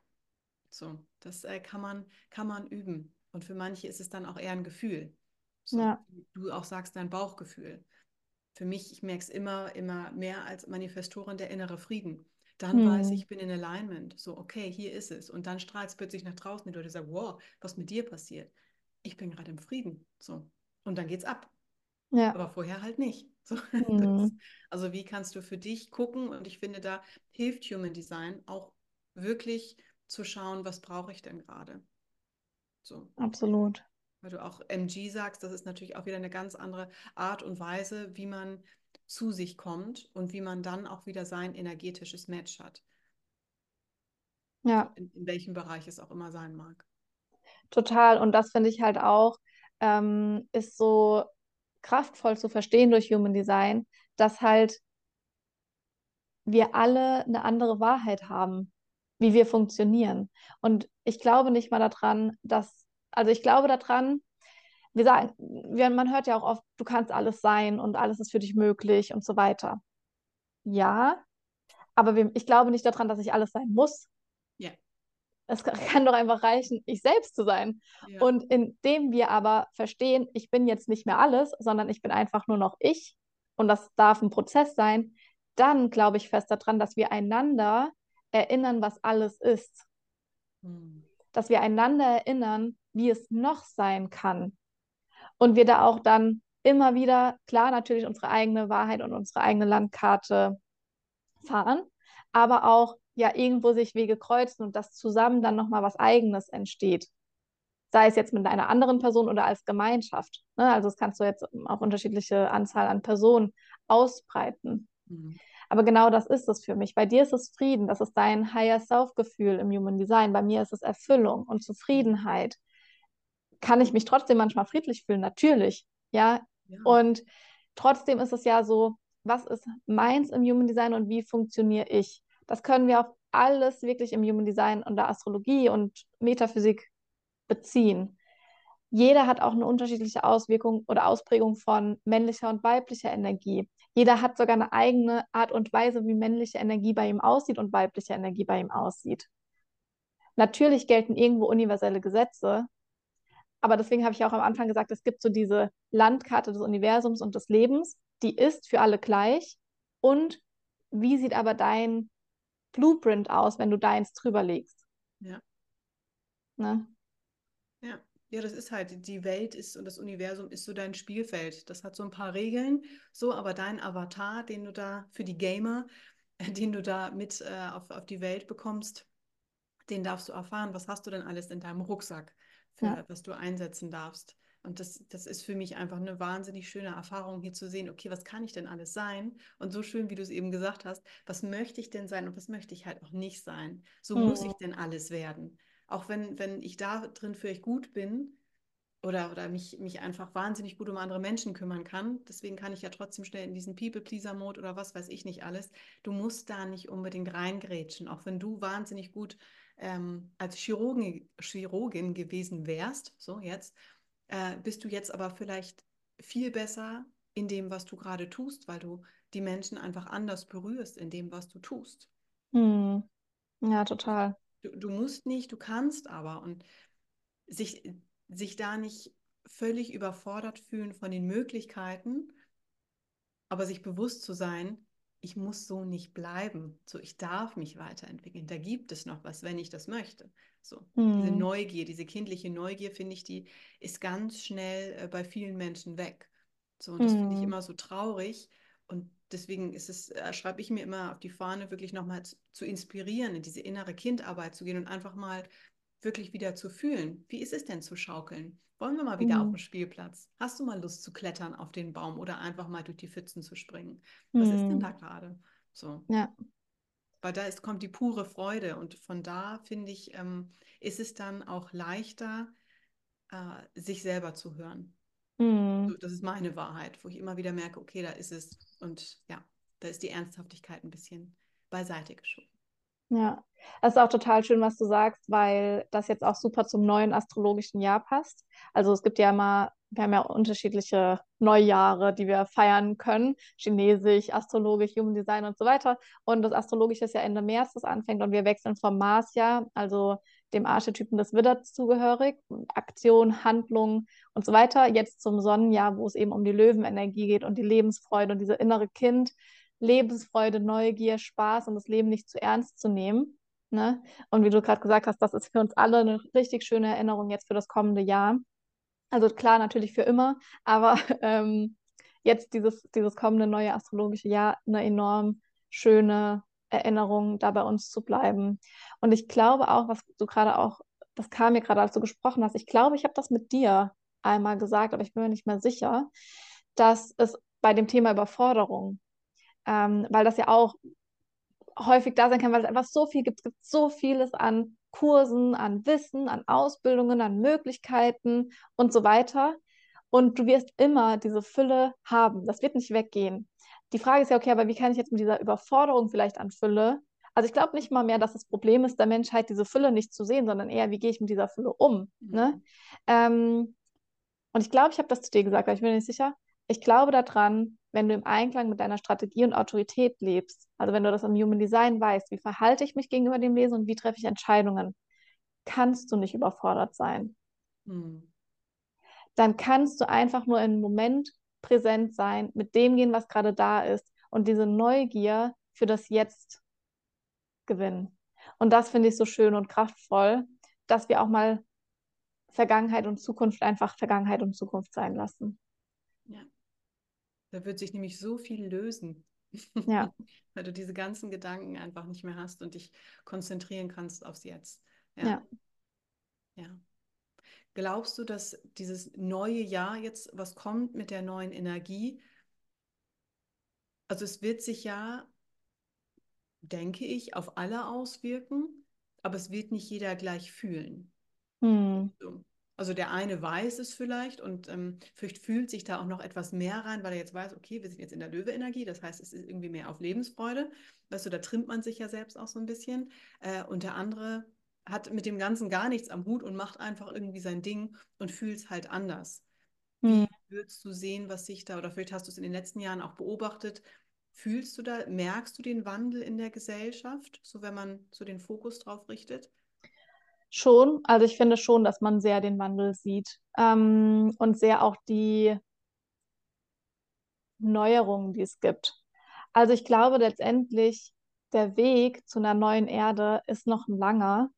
so, das äh, kann, man, kann man üben. Und für manche ist es dann auch eher ein Gefühl. So, ja. Du auch sagst dein Bauchgefühl. Für mich, ich merke es immer, immer mehr als Manifestorin der innere Frieden. Dann mhm. weiß ich, ich bin in Alignment. So, okay, hier ist es. Und dann strahlt es plötzlich nach draußen. Die Leute sagen, wow, was mit dir passiert? Ich bin gerade im Frieden. So. Und dann geht's ab. Ja. Aber vorher halt nicht. So, mhm. also wie kannst du für dich gucken? Und ich finde, da hilft Human Design auch wirklich zu schauen, was brauche ich denn gerade. So. Absolut. Weil du auch MG sagst, das ist natürlich auch wieder eine ganz andere Art und Weise, wie man zu sich kommt und wie man dann auch wieder sein energetisches Match hat. Ja. In, in welchem Bereich es auch immer sein mag. Total. Und das finde ich halt auch, ähm, ist so kraftvoll zu verstehen durch Human Design, dass halt wir alle eine andere Wahrheit haben, wie wir funktionieren. Und ich glaube nicht mal daran, dass, also ich glaube daran, wir sagen, wir, man hört ja auch oft, du kannst alles sein und alles ist für dich möglich und so weiter. Ja, aber wir, ich glaube nicht daran, dass ich alles sein muss. Ja es kann doch einfach reichen, ich selbst zu sein. Ja. Und indem wir aber verstehen, ich bin jetzt nicht mehr alles, sondern ich bin einfach nur noch ich und das darf ein Prozess sein, dann glaube ich fest daran, dass wir einander erinnern, was alles ist. Hm. Dass wir einander erinnern, wie es noch sein kann. Und wir da auch dann immer wieder, klar, natürlich unsere eigene Wahrheit und unsere eigene Landkarte fahren, aber auch ja irgendwo sich Wege kreuzen und dass zusammen dann nochmal was Eigenes entsteht. Sei es jetzt mit einer anderen Person oder als Gemeinschaft. Ne? Also das kannst du jetzt auf unterschiedliche Anzahl an Personen ausbreiten. Mhm. Aber genau das ist es für mich. Bei dir ist es Frieden, das ist dein Higher Self-Gefühl im Human Design. Bei mir ist es Erfüllung und Zufriedenheit. Kann ich mich trotzdem manchmal friedlich fühlen? Natürlich. Ja. ja. Und trotzdem ist es ja so, was ist meins im Human Design und wie funktioniere ich. Das können wir auf alles wirklich im Human Design und der Astrologie und Metaphysik beziehen. Jeder hat auch eine unterschiedliche Auswirkung oder Ausprägung von männlicher und weiblicher Energie. Jeder hat sogar eine eigene Art und Weise, wie männliche Energie bei ihm aussieht und weibliche Energie bei ihm aussieht. Natürlich gelten irgendwo universelle Gesetze, aber deswegen habe ich auch am Anfang gesagt, es gibt so diese Landkarte des Universums und des Lebens, die ist für alle gleich. Und wie sieht aber dein Blueprint aus, wenn du deins drüber legst? Ja. Ne? Ja. Ja, das ist halt, die Welt ist und das Universum ist so dein Spielfeld. Das hat so ein paar Regeln, so, aber dein Avatar, den du da für die Gamer, den du da mit äh, auf, auf die Welt bekommst, den darfst du erfahren. Was hast du denn alles in deinem Rucksack, für, ja. was du einsetzen darfst? Und das, das ist für mich einfach eine wahnsinnig schöne Erfahrung, hier zu sehen, okay, was kann ich denn alles sein? Und so schön, wie du es eben gesagt hast, was möchte ich denn sein und was möchte ich halt auch nicht sein? So mhm. muss ich denn alles werden? Auch wenn, wenn ich da drin für euch gut bin oder, oder mich, mich einfach wahnsinnig gut um andere Menschen kümmern kann, deswegen kann ich ja trotzdem schnell in diesen People-Pleaser-Mode oder was weiß ich nicht alles. Du musst da nicht unbedingt reingrätschen, auch wenn du wahnsinnig gut ähm, als Chirurgin, Chirurgin gewesen wärst, so jetzt, äh, bist du jetzt aber vielleicht viel besser in dem, was du gerade tust, weil du die Menschen einfach anders berührst in dem, was du tust. Hm. Ja, total. Du, du, musst nicht, du kannst aber und sich, sich da nicht völlig überfordert fühlen von den Möglichkeiten, aber sich bewusst zu sein, ich muss so nicht bleiben. So, ich darf mich weiterentwickeln. Da gibt es noch was, wenn ich das möchte. So, mhm. diese Neugier, diese kindliche Neugier, finde ich, die ist ganz schnell äh, bei vielen Menschen weg. So, und das mhm. finde ich immer so traurig. Und deswegen ist es, äh, schreibe ich mir immer auf die Fahne, wirklich nochmal zu, zu inspirieren, in diese innere Kindarbeit zu gehen und einfach mal wirklich wieder zu fühlen. Wie ist es denn zu schaukeln? Wollen wir mal wieder mhm. auf den Spielplatz? Hast du mal Lust zu klettern auf den Baum oder einfach mal durch die Pfützen zu springen? Was mhm. ist denn mhm. da gerade? So. Ja. Weil da ist, kommt die pure Freude und von da, finde ich, ähm, ist es dann auch leichter, äh, sich selber zu hören. Mhm. So, das ist meine Wahrheit, wo ich immer wieder merke, okay, da ist es und ja, da ist die Ernsthaftigkeit ein bisschen beiseite geschoben. Ja, das ist auch total schön, was du sagst, weil das jetzt auch super zum neuen astrologischen Jahr passt. Also es gibt ja immer, wir haben ja unterschiedliche Neujahre, die wir feiern können. Chinesisch, astrologisch, Human Design und so weiter. Und das astrologische ist ja Ende März, das anfängt und wir wechseln vom Marsjahr, also dem Archetypen des Widders zugehörig, Aktion, Handlung und so weiter, jetzt zum Sonnenjahr, wo es eben um die Löwenenergie geht und die Lebensfreude und diese innere Kind, Lebensfreude, Neugier, Spaß und das Leben nicht zu ernst zu nehmen. Ne? Und wie du gerade gesagt hast, das ist für uns alle eine richtig schöne Erinnerung jetzt für das kommende Jahr. Also klar, natürlich für immer, aber ähm, jetzt dieses, dieses kommende neue astrologische Jahr eine enorm schöne Erinnerung, da bei uns zu bleiben. Und ich glaube auch, was du gerade auch, das kam mir gerade, als du gesprochen hast, ich glaube, ich habe das mit dir einmal gesagt, aber ich bin mir nicht mehr sicher, dass es bei dem Thema Überforderung ähm, weil das ja auch häufig da sein kann, weil es einfach so viel gibt. Es gibt so vieles an Kursen, an Wissen, an Ausbildungen, an Möglichkeiten und so weiter. Und du wirst immer diese Fülle haben. Das wird nicht weggehen. Die Frage ist ja, okay, aber wie kann ich jetzt mit dieser Überforderung vielleicht an Fülle? Also ich glaube nicht mal mehr, dass das Problem ist der Menschheit, diese Fülle nicht zu sehen, sondern eher, wie gehe ich mit dieser Fülle um? Mhm. Ne? Ähm, und ich glaube, ich habe das zu dir gesagt, aber ich bin mir nicht sicher. Ich glaube daran, wenn du im Einklang mit deiner Strategie und Autorität lebst, also wenn du das im Human Design weißt, wie verhalte ich mich gegenüber dem Lesen und wie treffe ich Entscheidungen, kannst du nicht überfordert sein. Hm. Dann kannst du einfach nur im Moment präsent sein, mit dem gehen, was gerade da ist und diese Neugier für das Jetzt gewinnen. Und das finde ich so schön und kraftvoll, dass wir auch mal Vergangenheit und Zukunft einfach Vergangenheit und Zukunft sein lassen. Da wird sich nämlich so viel lösen. Ja. Weil du diese ganzen Gedanken einfach nicht mehr hast und dich konzentrieren kannst aufs Jetzt. Ja. ja. ja. Glaubst du, dass dieses neue Jahr jetzt, was kommt mit der neuen Energie, also es wird sich ja, denke ich, auf alle auswirken, aber es wird nicht jeder gleich fühlen. Hm. So. Also der eine weiß es vielleicht und ähm, vielleicht fühlt sich da auch noch etwas mehr rein, weil er jetzt weiß, okay, wir sind jetzt in der Löwe-Energie, das heißt, es ist irgendwie mehr auf Lebensfreude. Weißt du, da trimmt man sich ja selbst auch so ein bisschen. Äh, und der andere hat mit dem Ganzen gar nichts am Hut und macht einfach irgendwie sein Ding und fühlt es halt anders. Wie hm. würdest du sehen, was sich da, oder vielleicht hast du es in den letzten Jahren auch beobachtet, fühlst du da, merkst du den Wandel in der Gesellschaft, so wenn man so den Fokus drauf richtet? Schon, also ich finde schon, dass man sehr den Wandel sieht ähm, und sehr auch die Neuerungen, die es gibt. Also ich glaube letztendlich, der Weg zu einer neuen Erde ist noch ein langer,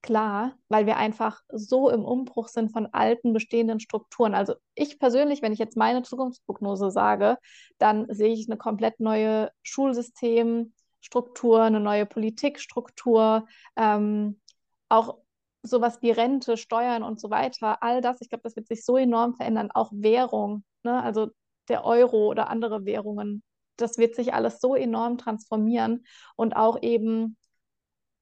klar, weil wir einfach so im Umbruch sind von alten bestehenden Strukturen. Also ich persönlich, wenn ich jetzt meine Zukunftsprognose sage, dann sehe ich eine komplett neue Schulsystemstruktur, eine neue Politikstruktur, ähm, auch sowas wie Rente, Steuern und so weiter, all das, ich glaube, das wird sich so enorm verändern, auch Währung, ne? also der Euro oder andere Währungen, das wird sich alles so enorm transformieren und auch eben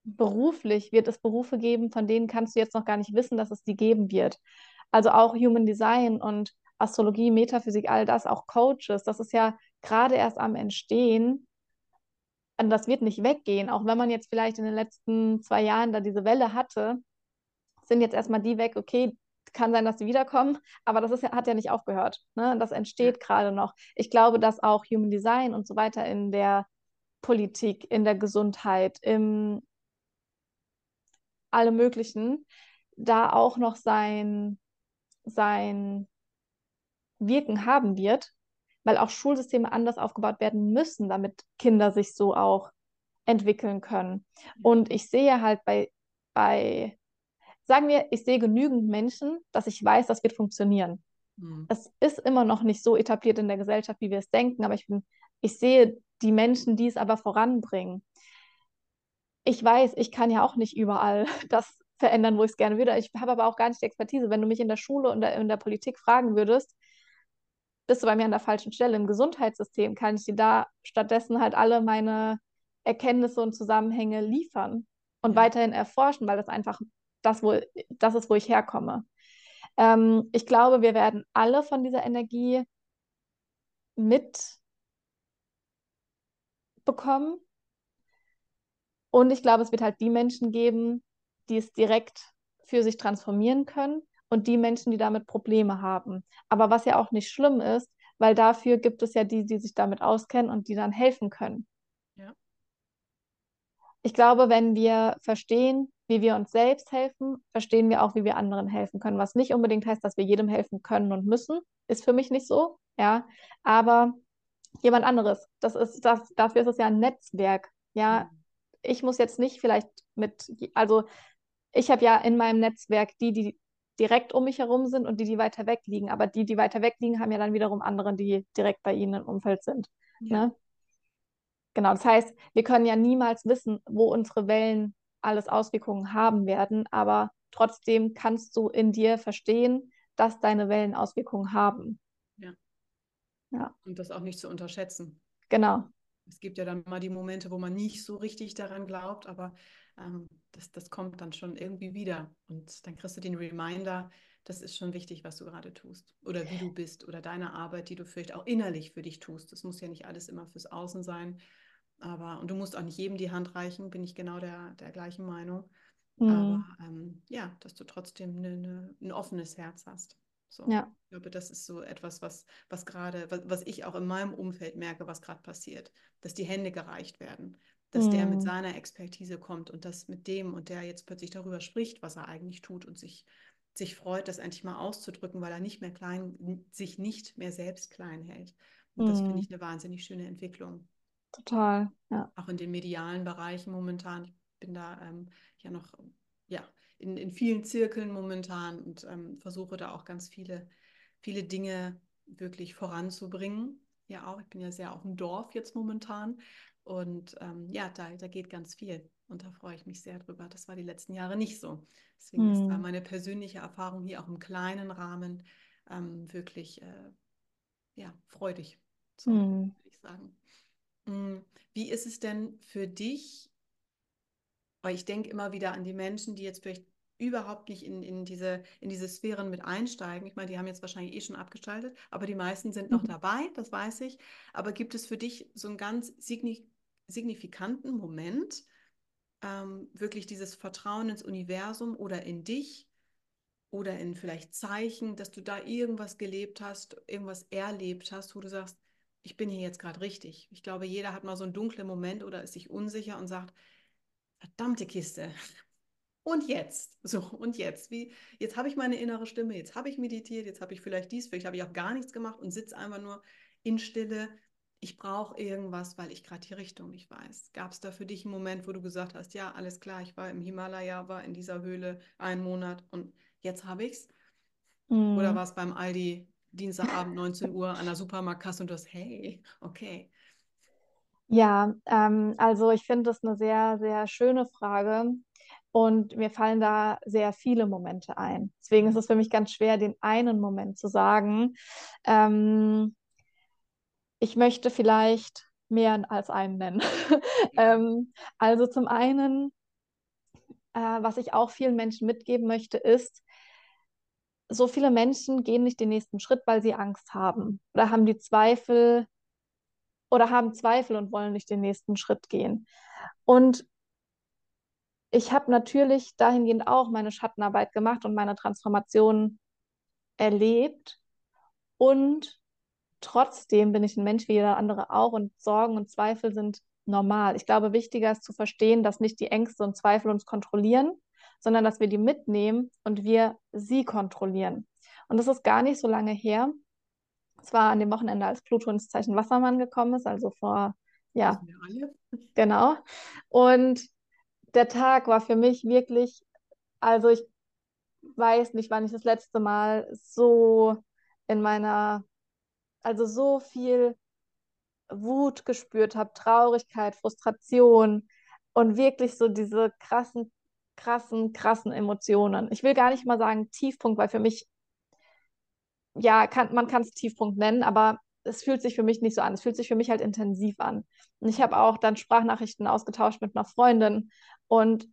beruflich wird es Berufe geben, von denen kannst du jetzt noch gar nicht wissen, dass es die geben wird. Also auch Human Design und Astrologie, Metaphysik, all das, auch Coaches, das ist ja gerade erst am Entstehen. Und das wird nicht weggehen, auch wenn man jetzt vielleicht in den letzten zwei Jahren da diese Welle hatte, sind jetzt erstmal die weg, okay, kann sein, dass sie wiederkommen, aber das ist, hat ja nicht aufgehört. Ne? Das entsteht ja. gerade noch. Ich glaube, dass auch Human Design und so weiter in der Politik, in der Gesundheit, im alle möglichen, da auch noch sein, sein Wirken haben wird, weil auch Schulsysteme anders aufgebaut werden müssen, damit Kinder sich so auch entwickeln können. Und ich sehe halt bei, bei sagen wir, ich sehe genügend Menschen, dass ich weiß, das wird funktionieren. Mhm. Es ist immer noch nicht so etabliert in der Gesellschaft, wie wir es denken, aber ich, bin, ich sehe die Menschen, die es aber voranbringen. Ich weiß, ich kann ja auch nicht überall das verändern, wo ich es gerne würde. Ich habe aber auch gar nicht die Expertise. Wenn du mich in der Schule und in der Politik fragen würdest, bist du bei mir an der falschen Stelle. Im Gesundheitssystem kann ich dir da stattdessen halt alle meine Erkenntnisse und Zusammenhänge liefern und weiterhin erforschen, weil das einfach das, wo, das ist, wo ich herkomme. Ähm, ich glaube, wir werden alle von dieser Energie mitbekommen. Und ich glaube, es wird halt die Menschen geben, die es direkt für sich transformieren können und die Menschen, die damit Probleme haben. Aber was ja auch nicht schlimm ist, weil dafür gibt es ja die, die sich damit auskennen und die dann helfen können. Ja. Ich glaube, wenn wir verstehen, wie wir uns selbst helfen, verstehen wir auch, wie wir anderen helfen können. Was nicht unbedingt heißt, dass wir jedem helfen können und müssen, ist für mich nicht so, ja. Aber jemand anderes, das ist das, dafür ist es ja ein Netzwerk, ja. Mhm. Ich muss jetzt nicht vielleicht mit, also ich habe ja in meinem Netzwerk die, die direkt um mich herum sind und die, die weiter weg liegen. Aber die, die weiter weg liegen, haben ja dann wiederum andere, die direkt bei ihnen im Umfeld sind. Ja. Ne? Genau, das heißt, wir können ja niemals wissen, wo unsere Wellen alles Auswirkungen haben werden, aber trotzdem kannst du in dir verstehen, dass deine Wellen Auswirkungen haben. Ja. ja. Und das auch nicht zu unterschätzen. Genau. Es gibt ja dann mal die Momente, wo man nicht so richtig daran glaubt, aber ähm, das, das kommt dann schon irgendwie wieder. Und dann kriegst du den Reminder, das ist schon wichtig, was du gerade tust oder wie du bist oder deine Arbeit, die du vielleicht auch innerlich für dich tust. Das muss ja nicht alles immer fürs Außen sein, aber, und du musst auch nicht jedem die Hand reichen, bin ich genau der, der gleichen Meinung. Mhm. Aber ähm, ja, dass du trotzdem ne, ne, ein offenes Herz hast. So. Ja. Ich glaube, das ist so etwas, was, was gerade, was, was ich auch in meinem Umfeld merke, was gerade passiert, dass die Hände gereicht werden, dass mhm. der mit mhm. seiner Expertise kommt und das mit dem und der jetzt plötzlich darüber spricht, was er eigentlich tut und sich, sich freut, das endlich mal auszudrücken, weil er nicht mehr klein, sich nicht mehr selbst klein hält. Und mhm. das finde mhm. ich eine wahnsinnig schöne Entwicklung. Total, ja. Auch in den medialen Bereichen momentan. Ich bin da ähm, ja noch ja, in, in vielen Zirkeln momentan und ähm, versuche da auch ganz viele, viele Dinge wirklich voranzubringen. Ja, auch. Ich bin ja sehr auf dem Dorf jetzt momentan. Und ähm, ja, da, da geht ganz viel. Und da freue ich mich sehr drüber. Das war die letzten Jahre nicht so. Deswegen hm. ist da hm. meine persönliche Erfahrung hier auch im kleinen Rahmen ähm, wirklich äh, ja, freudig, so hm. würde ich sagen. Hm, wie ist es denn für dich? Weil ich denke immer wieder an die Menschen, die jetzt vielleicht überhaupt nicht in, in, diese, in diese Sphären mit einsteigen. Ich meine, die haben jetzt wahrscheinlich eh schon abgeschaltet, aber die meisten sind noch mhm. dabei, das weiß ich. Aber gibt es für dich so einen ganz signifikanten Moment, ähm, wirklich dieses Vertrauen ins Universum oder in dich oder in vielleicht Zeichen, dass du da irgendwas gelebt hast, irgendwas erlebt hast, wo du sagst, ich bin hier jetzt gerade richtig. Ich glaube, jeder hat mal so einen dunklen Moment oder ist sich unsicher und sagt, verdammte Kiste. Und jetzt, so, und jetzt, wie, jetzt habe ich meine innere Stimme, jetzt habe ich meditiert, jetzt habe ich vielleicht dies, vielleicht habe ich auch gar nichts gemacht und sitze einfach nur in Stille. Ich brauche irgendwas, weil ich gerade die Richtung nicht weiß. Gab es da für dich einen Moment, wo du gesagt hast, ja, alles klar, ich war im Himalaya, war in dieser Höhle einen Monat und jetzt habe ich es? Mm. Oder war es beim Aldi Dienstagabend 19 Uhr an der Supermarktkasse und du hast, hey, okay. Ja, ähm, also ich finde das eine sehr, sehr schöne Frage und mir fallen da sehr viele Momente ein. Deswegen ist es für mich ganz schwer, den einen Moment zu sagen. Ähm, ich möchte vielleicht mehr als einen nennen. ähm, also zum einen, äh, was ich auch vielen Menschen mitgeben möchte, ist, so viele Menschen gehen nicht den nächsten Schritt, weil sie Angst haben oder haben die Zweifel oder haben Zweifel und wollen nicht den nächsten Schritt gehen. Und ich habe natürlich dahingehend auch meine Schattenarbeit gemacht und meine Transformation erlebt. Und trotzdem bin ich ein Mensch wie jeder andere auch und Sorgen und Zweifel sind normal. Ich glaube, wichtiger ist zu verstehen, dass nicht die Ängste und Zweifel uns kontrollieren, sondern dass wir die mitnehmen und wir sie kontrollieren. Und das ist gar nicht so lange her. Es war an dem Wochenende, als Pluto ins Zeichen Wassermann gekommen ist, also vor, ja, genau. Und der Tag war für mich wirklich, also ich weiß nicht, wann ich das letzte Mal so in meiner, also so viel Wut gespürt habe, Traurigkeit, Frustration und wirklich so diese krassen krassen, krassen Emotionen. Ich will gar nicht mal sagen Tiefpunkt, weil für mich, ja, kann, man kann es Tiefpunkt nennen, aber es fühlt sich für mich nicht so an. Es fühlt sich für mich halt intensiv an. Und ich habe auch dann Sprachnachrichten ausgetauscht mit einer Freundin und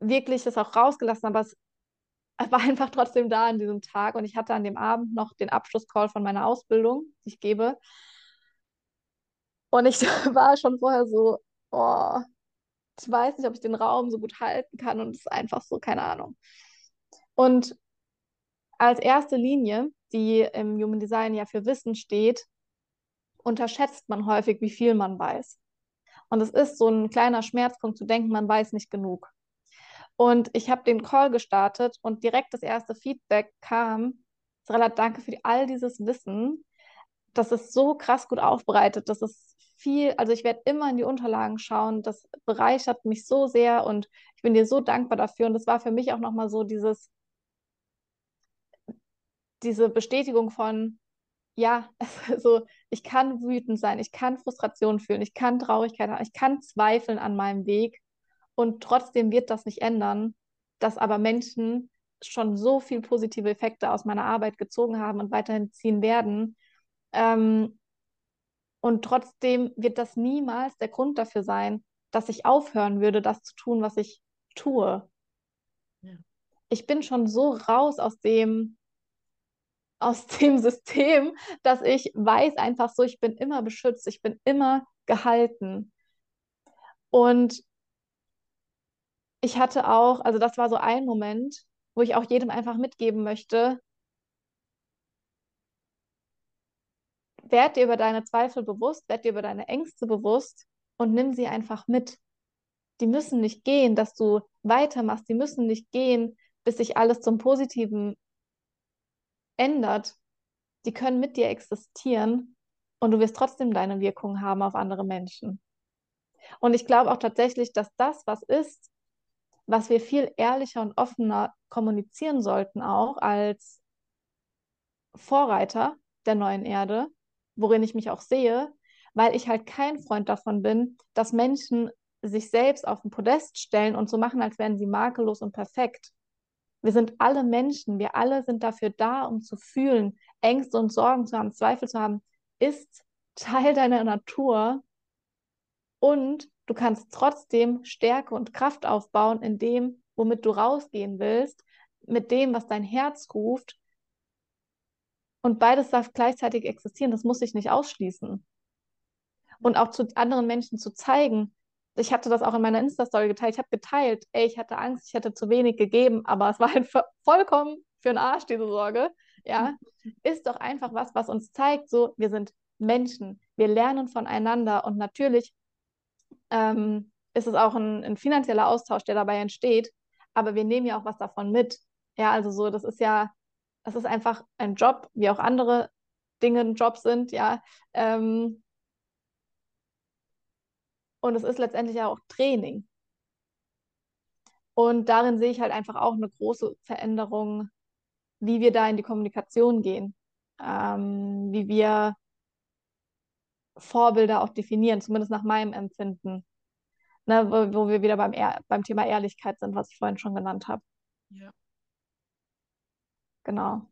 wirklich das auch rausgelassen, aber es war einfach trotzdem da an diesem Tag und ich hatte an dem Abend noch den Abschlusscall von meiner Ausbildung, die ich gebe. Und ich war schon vorher so, oh, ich weiß nicht, ob ich den Raum so gut halten kann und es ist einfach so, keine Ahnung. Und als erste Linie, die im Human Design ja für Wissen steht, unterschätzt man häufig, wie viel man weiß. Und es ist so ein kleiner Schmerzpunkt zu denken, man weiß nicht genug. Und ich habe den Call gestartet und direkt das erste Feedback kam, Sarella, danke für all dieses Wissen. Das ist so krass gut aufbereitet. Das ist viel, also ich werde immer in die Unterlagen schauen. Das bereichert mich so sehr und ich bin dir so dankbar dafür. Und das war für mich auch nochmal so dieses, diese Bestätigung von, ja, also ich kann wütend sein, ich kann Frustration fühlen, ich kann Traurigkeit haben, ich kann zweifeln an meinem Weg und trotzdem wird das nicht ändern, dass aber Menschen schon so viel positive Effekte aus meiner Arbeit gezogen haben und weiterhin ziehen werden. Ähm, und trotzdem wird das niemals der Grund dafür sein, dass ich aufhören würde, das zu tun, was ich tue. Ja. Ich bin schon so raus aus dem, aus dem System, dass ich weiß einfach so, ich bin immer beschützt, ich bin immer gehalten. Und ich hatte auch, also das war so ein Moment, wo ich auch jedem einfach mitgeben möchte, werd dir über deine Zweifel bewusst, werd dir über deine Ängste bewusst und nimm sie einfach mit. Die müssen nicht gehen, dass du weitermachst. Die müssen nicht gehen, bis sich alles zum Positiven ändert. Die können mit dir existieren und du wirst trotzdem deine Wirkung haben auf andere Menschen. Und ich glaube auch tatsächlich, dass das, was ist, was wir viel ehrlicher und offener kommunizieren sollten, auch als Vorreiter der neuen Erde, worin ich mich auch sehe, weil ich halt kein Freund davon bin, dass Menschen sich selbst auf den Podest stellen und so machen, als wären sie makellos und perfekt. Wir sind alle Menschen, wir alle sind dafür da, um zu fühlen, Ängste und Sorgen zu haben, Zweifel zu haben, ist Teil deiner Natur und du kannst trotzdem Stärke und Kraft aufbauen, indem womit du rausgehen willst, mit dem, was dein Herz ruft. Und beides darf gleichzeitig existieren. Das muss sich nicht ausschließen. Und auch zu anderen Menschen zu zeigen, ich hatte das auch in meiner Insta-Story geteilt. Ich habe geteilt, ey, ich hatte Angst, ich hätte zu wenig gegeben, aber es war halt vollkommen für den Arsch, diese Sorge. Ja, ist doch einfach was, was uns zeigt, so, wir sind Menschen, wir lernen voneinander und natürlich ähm, ist es auch ein, ein finanzieller Austausch, der dabei entsteht, aber wir nehmen ja auch was davon mit. Ja, also so, das ist ja, das ist einfach ein Job, wie auch andere Dinge ein Job sind, ja. Ähm, und es ist letztendlich auch Training. Und darin sehe ich halt einfach auch eine große Veränderung, wie wir da in die Kommunikation gehen, ähm, wie wir Vorbilder auch definieren, zumindest nach meinem Empfinden. Ne, wo, wo wir wieder beim, beim Thema Ehrlichkeit sind, was ich vorhin schon genannt habe. Ja. Genau.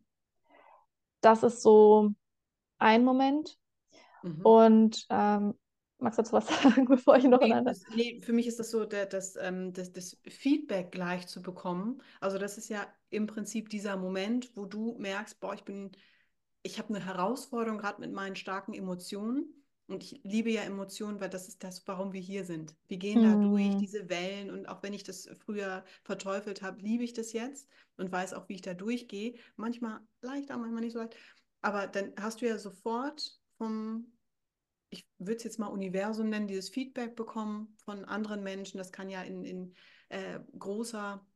Das ist so ein Moment. Mhm. Und ähm, magst du dazu was sagen, bevor ich noch nee, eine das, nee, für mich ist das so, das, ähm, das, das Feedback gleich zu bekommen. Also das ist ja im Prinzip dieser Moment, wo du merkst, boah, ich bin, ich habe eine Herausforderung gerade mit meinen starken Emotionen und ich liebe ja Emotionen, weil das ist das, warum wir hier sind. Wir gehen da durch, mhm. diese Wellen. Und auch wenn ich das früher verteufelt habe, liebe ich das jetzt und weiß auch, wie ich da durchgehe. Manchmal leichter, manchmal nicht so leicht. Aber dann hast du ja sofort vom, ich würde es jetzt mal Universum nennen, dieses Feedback bekommen von anderen Menschen. Das kann ja in, in äh, großer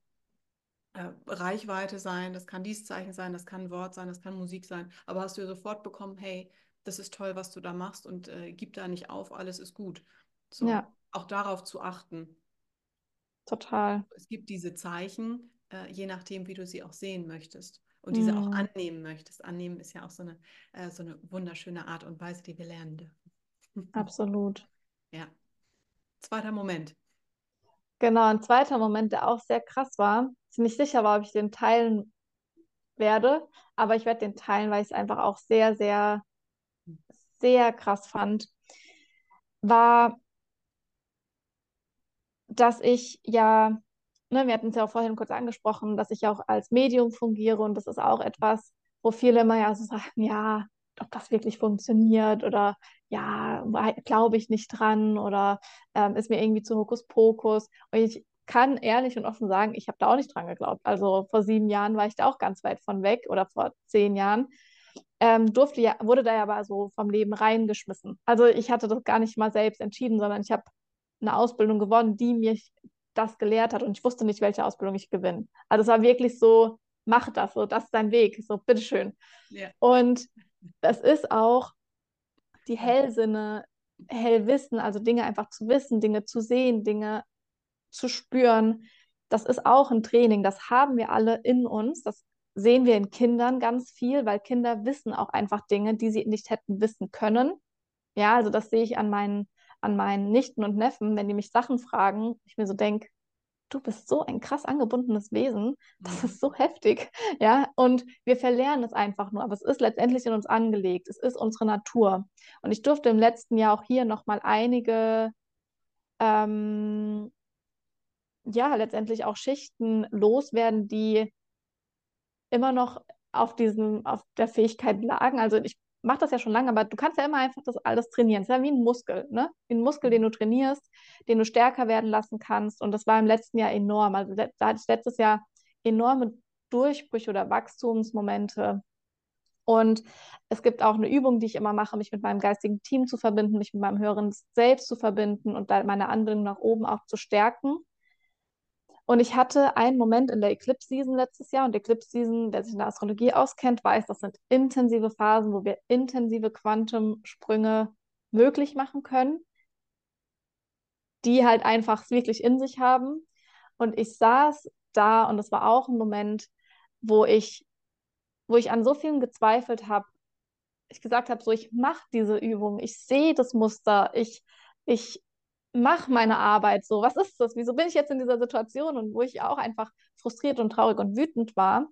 äh, Reichweite sein, das kann dies Zeichen sein, das kann ein Wort sein, das kann Musik sein. Aber hast du ja sofort bekommen, hey, das ist toll, was du da machst und äh, gib da nicht auf, alles ist gut. So, ja. Auch darauf zu achten. Total. Es gibt diese Zeichen, äh, je nachdem, wie du sie auch sehen möchtest und diese mm. auch mhm. annehmen möchtest. Annehmen ist ja auch so eine, äh, so eine wunderschöne Art und Weise, die wir lernen dürfen. Absolut. Ja. Zweiter Moment. Genau, ein zweiter Moment, der auch sehr krass war. Ich bin nicht sicher war, ob ich den teilen werde, aber ich werde den teilen, weil ich es einfach auch sehr, sehr sehr krass fand, war, dass ich ja, ne, wir hatten es ja auch vorhin kurz angesprochen, dass ich auch als Medium fungiere und das ist auch etwas, wo viele immer ja so sagen, ja, ob das wirklich funktioniert oder ja, glaube ich nicht dran oder ähm, ist mir irgendwie zu Hokuspokus. Und ich kann ehrlich und offen sagen, ich habe da auch nicht dran geglaubt. Also vor sieben Jahren war ich da auch ganz weit von weg oder vor zehn Jahren ähm, durfte ja, wurde da ja aber so vom Leben reingeschmissen. Also ich hatte das gar nicht mal selbst entschieden, sondern ich habe eine Ausbildung gewonnen, die mir das gelehrt hat und ich wusste nicht, welche Ausbildung ich gewinne. Also es war wirklich so, mach das, so, das ist dein Weg, so, bitteschön. Ja. Und das ist auch die Hellsinne, Hellwissen, also Dinge einfach zu wissen, Dinge zu sehen, Dinge zu spüren. Das ist auch ein Training, das haben wir alle in uns. Das sehen wir in Kindern ganz viel, weil Kinder wissen auch einfach Dinge, die sie nicht hätten wissen können. Ja, also das sehe ich an meinen, an meinen Nichten und Neffen, wenn die mich Sachen fragen, ich mir so denke, du bist so ein krass angebundenes Wesen, das ist so heftig, ja, und wir verlernen es einfach nur, aber es ist letztendlich in uns angelegt, es ist unsere Natur. Und ich durfte im letzten Jahr auch hier nochmal einige, ähm, ja, letztendlich auch Schichten loswerden, die immer noch auf diesem, auf der Fähigkeit lagen. Also ich mache das ja schon lange, aber du kannst ja immer einfach das alles trainieren. Es ist ja wie ein Muskel, ne? Ein Muskel, den du trainierst, den du stärker werden lassen kannst. Und das war im letzten Jahr enorm. Also da hatte ich letztes Jahr enorme Durchbrüche oder Wachstumsmomente. Und es gibt auch eine Übung, die ich immer mache, mich mit meinem geistigen Team zu verbinden, mich mit meinem höheren Selbst zu verbinden und meine Anbindung nach oben auch zu stärken. Und ich hatte einen Moment in der Eclipse Season letztes Jahr und Eclipse Season, wer sich in der Astrologie auskennt, weiß, das sind intensive Phasen, wo wir intensive Quantumsprünge möglich machen können, die halt einfach wirklich in sich haben. Und ich saß da und es war auch ein Moment, wo ich, wo ich an so vielen gezweifelt habe. Ich gesagt habe, so ich mache diese Übung, ich sehe das Muster, ich, ich mach meine Arbeit so. Was ist das? Wieso bin ich jetzt in dieser Situation? Und wo ich auch einfach frustriert und traurig und wütend war.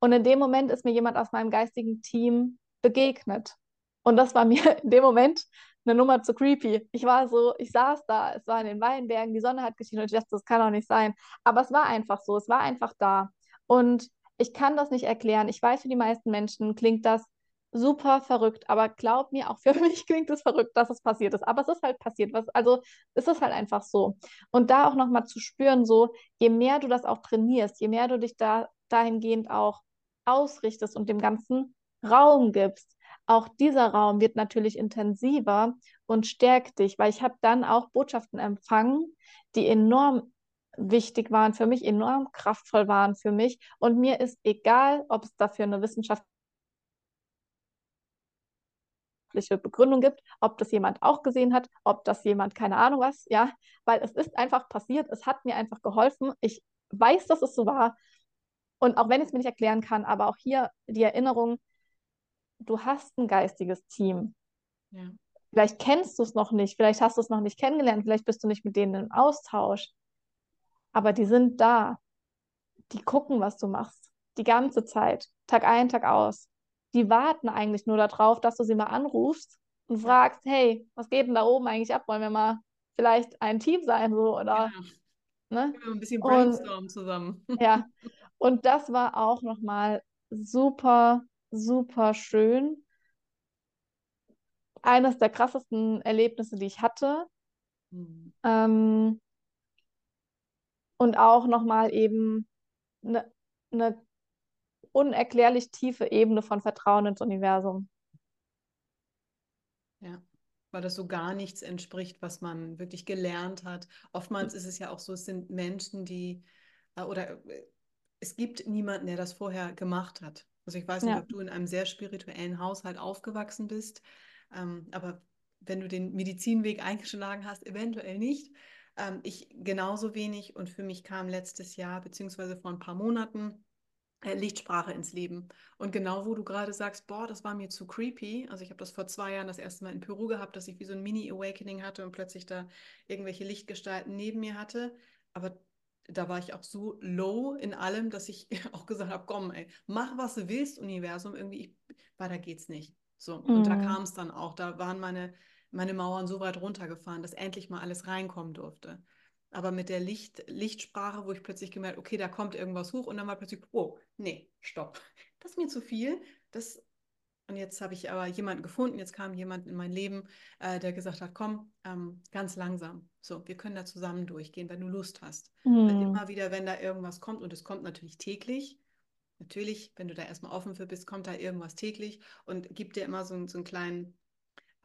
Und in dem Moment ist mir jemand aus meinem geistigen Team begegnet. Und das war mir in dem Moment eine Nummer zu creepy. Ich war so, ich saß da, es war in den Weinbergen, die Sonne hat geschienen und ich dachte, das kann doch nicht sein. Aber es war einfach so, es war einfach da. Und ich kann das nicht erklären. Ich weiß, für die meisten Menschen klingt das super verrückt, aber glaub mir, auch für mich klingt es verrückt, dass es passiert ist. Aber es ist halt passiert. Was, also es ist halt einfach so. Und da auch nochmal zu spüren, so, je mehr du das auch trainierst, je mehr du dich da dahingehend auch ausrichtest und dem Ganzen Raum gibst, auch dieser Raum wird natürlich intensiver und stärkt dich, weil ich habe dann auch Botschaften empfangen, die enorm wichtig waren für mich, enorm kraftvoll waren für mich. Und mir ist egal, ob es dafür eine wissenschaftliche Begründung gibt, ob das jemand auch gesehen hat, ob das jemand, keine Ahnung was, ja, weil es ist einfach passiert, es hat mir einfach geholfen. Ich weiß, dass es so war. Und auch wenn ich es mir nicht erklären kann, aber auch hier die Erinnerung, du hast ein geistiges Team. Ja. Vielleicht kennst du es noch nicht, vielleicht hast du es noch nicht kennengelernt, vielleicht bist du nicht mit denen im Austausch. Aber die sind da. Die gucken, was du machst. Die ganze Zeit. Tag ein, Tag aus. Die warten eigentlich nur darauf, dass du sie mal anrufst und fragst, hey, was geht denn da oben eigentlich ab? Wollen wir mal vielleicht ein Team sein? So, oder, genau. ne? Ein bisschen brainstormen und, zusammen. Ja. Und das war auch nochmal super super schön. Eines der krassesten Erlebnisse, die ich hatte. Mhm. Ähm, und auch nochmal eben eine, eine unerklärlich tiefe Ebene von Vertrauen ins Universum. Ja, weil das so gar nichts entspricht, was man wirklich gelernt hat. Oftmals ist es ja auch so, es sind Menschen, die, äh, oder äh, es gibt niemanden, der das vorher gemacht hat. Also ich weiß nicht, ja. ob du in einem sehr spirituellen Haushalt aufgewachsen bist, ähm, aber wenn du den Medizinweg eingeschlagen hast, eventuell nicht. Ähm, ich genauso wenig und für mich kam letztes Jahr, beziehungsweise vor ein paar Monaten, Lichtsprache ins Leben. Und genau wo du gerade sagst, boah, das war mir zu creepy. Also ich habe das vor zwei Jahren das erste Mal in Peru gehabt, dass ich wie so ein Mini-Awakening hatte und plötzlich da irgendwelche Lichtgestalten neben mir hatte. Aber da war ich auch so low in allem, dass ich auch gesagt habe, komm, ey, mach was du willst, Universum, irgendwie, ich, weiter geht's nicht. So, mhm. und da mhm. kam es dann auch, da waren meine, meine Mauern so weit runtergefahren, dass endlich mal alles reinkommen durfte. Aber mit der Licht, Lichtsprache, wo ich plötzlich gemerkt, okay, da kommt irgendwas hoch und dann war plötzlich, oh, nee, stopp. Das ist mir zu viel. Das und jetzt habe ich aber jemanden gefunden, jetzt kam jemand in mein Leben, äh, der gesagt hat, komm, ähm, ganz langsam. So, wir können da zusammen durchgehen, wenn du Lust hast. Mhm. immer wieder, wenn da irgendwas kommt, und es kommt natürlich täglich, natürlich, wenn du da erstmal offen für bist, kommt da irgendwas täglich und gibt dir immer so, so einen kleinen,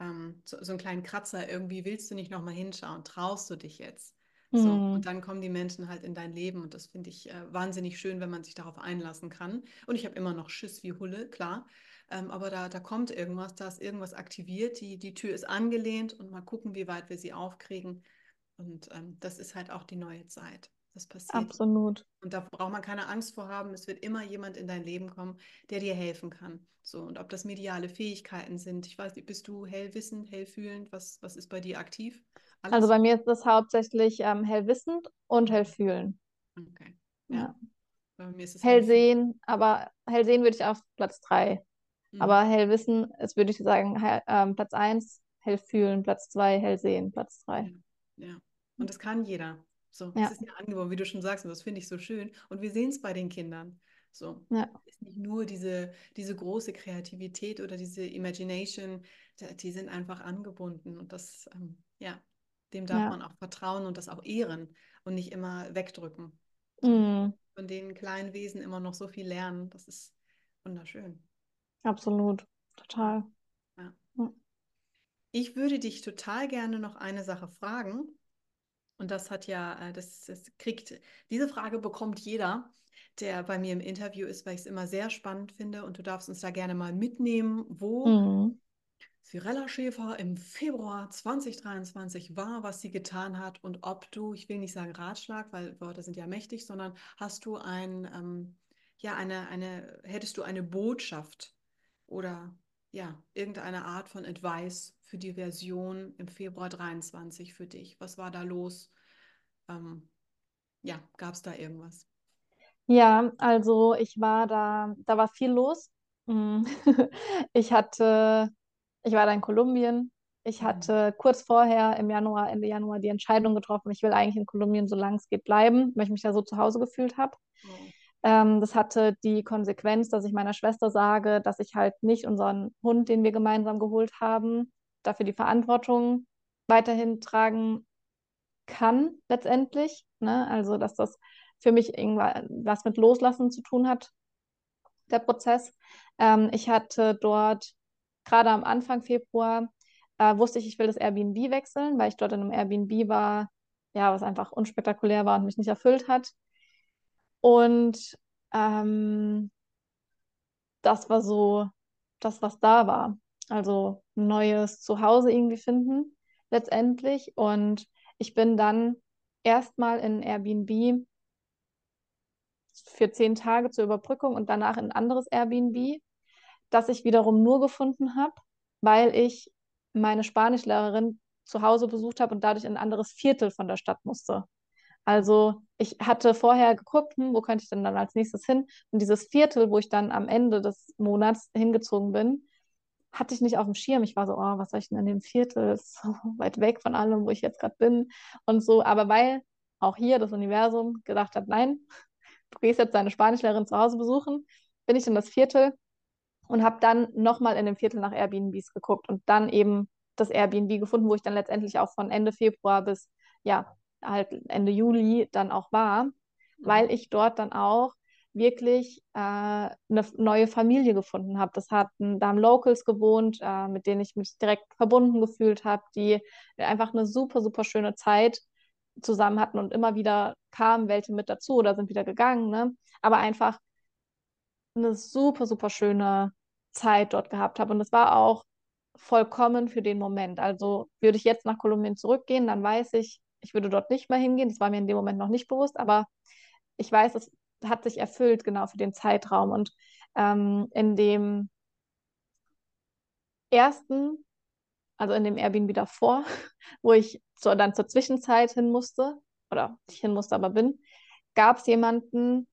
ähm, so, so, einen kleinen Kratzer, irgendwie willst du nicht nochmal hinschauen, traust du dich jetzt? So, mhm. und dann kommen die Menschen halt in dein Leben und das finde ich äh, wahnsinnig schön, wenn man sich darauf einlassen kann. Und ich habe immer noch Schiss wie Hulle, klar. Ähm, aber da, da kommt irgendwas, da ist irgendwas aktiviert, die, die Tür ist angelehnt und mal gucken, wie weit wir sie aufkriegen. Und ähm, das ist halt auch die neue Zeit. Das passiert. Absolut. Und da braucht man keine Angst vor haben. Es wird immer jemand in dein Leben kommen, der dir helfen kann. So, und ob das mediale Fähigkeiten sind. Ich weiß nicht, bist du hellwissend, hellfühlend? Was, was ist bei dir aktiv? Alles? Also bei mir ist das hauptsächlich ähm, hellwissend und hellfühlen. Okay. Ja. ja. Bei mir ist es Hellsehen, aber Hellsehen würde ich auf Platz 3 Mhm. Aber Hellwissen ist, würde ich sagen, hell, ähm, Platz 1, Hellfühlen, Platz 2, Hellsehen, Platz 3. Ja. und das kann jeder. So, das ist ja angeboren, wie du schon sagst, und das finde ich so schön. Und wir sehen es bei den Kindern. So, ja. ist nicht nur diese, diese große Kreativität oder diese Imagination, die sind einfach angebunden. Und das, ähm, ja, dem darf ja. man auch vertrauen und das auch ehren und nicht immer wegdrücken. Mhm. Von den kleinen Wesen immer noch so viel lernen. Das ist wunderschön. Absolut, total. Ja. Ich würde dich total gerne noch eine Sache fragen. Und das hat ja, äh, das, das kriegt, diese Frage bekommt jeder, der bei mir im Interview ist, weil ich es immer sehr spannend finde. Und du darfst uns da gerne mal mitnehmen, wo mhm. Schäfer im Februar 2023 war, was sie getan hat und ob du, ich will nicht sagen Ratschlag, weil Worte sind ja mächtig, sondern hast du ein, ähm, ja, eine, eine, hättest du eine Botschaft oder ja, irgendeine Art von Advice für die Version im Februar 23 für dich? Was war da los? Ähm, ja, gab es da irgendwas? Ja, also ich war da, da war viel los. Mm. Ich hatte, ich war da in Kolumbien Ich Mhm. hatte kurz vorher im Januar, Ende Januar die Entscheidung getroffen, ich will eigentlich in Kolumbien, solange es geht, bleiben, weil ich mich da so zu Hause gefühlt habe. Oh. Ähm, das hatte die Konsequenz, dass ich meiner Schwester sage, dass ich halt nicht unseren Hund, den wir gemeinsam geholt haben, dafür die Verantwortung weiterhin tragen kann, letztendlich. Ne? Also, dass das für mich irgendwas mit Loslassen zu tun hat, der Prozess. Ähm, ich hatte dort gerade am Anfang Februar, äh, wusste ich, ich will das Airbnb wechseln, weil ich dort in einem Airbnb war, ja, was einfach unspektakulär war und mich nicht erfüllt hat. Und ähm, das war so das, was da war. Also ein neues Zuhause irgendwie finden, letztendlich. Und ich bin dann erstmal in Airbnb für zehn Tage zur Überbrückung und danach in ein anderes Airbnb, das ich wiederum nur gefunden habe, weil ich meine Spanischlehrerin zu Hause besucht habe und dadurch in ein anderes Viertel von der Stadt musste. Also ich hatte vorher geguckt, hm, wo könnte ich denn dann als nächstes hin? Und dieses Viertel, wo ich dann am Ende des Monats hingezogen bin, hatte ich nicht auf dem Schirm. Ich war so, oh, was soll ich denn in dem Viertel? Das ist so weit weg von allem, wo ich jetzt gerade bin und so. Aber weil auch hier das Universum gedacht hat, nein, du gehst jetzt deine Spanischlehrerin zu Hause besuchen, bin ich in das Viertel und habe dann nochmal in dem Viertel nach Airbnbs geguckt und dann eben das Airbnb gefunden, wo ich dann letztendlich auch von Ende Februar bis ja halt Ende Juli dann auch war, weil ich dort dann auch wirklich äh, eine neue Familie gefunden habe. Das hatten, da haben Locals gewohnt, äh, mit denen ich mich direkt verbunden gefühlt habe, die einfach eine super, super schöne Zeit zusammen hatten und immer wieder kamen welche mit dazu oder sind wieder gegangen, ne? Aber einfach eine super, super schöne Zeit dort gehabt habe. Und es war auch vollkommen für den Moment. Also würde ich jetzt nach Kolumbien zurückgehen, dann weiß ich, ich würde dort nicht mehr hingehen. Das war mir in dem Moment noch nicht bewusst, aber ich weiß, es hat sich erfüllt, genau für den Zeitraum. Und ähm, in dem ersten, also in dem Airbnb davor, wo ich so dann zur Zwischenzeit hin musste, oder nicht hin musste, aber bin, gab es jemanden,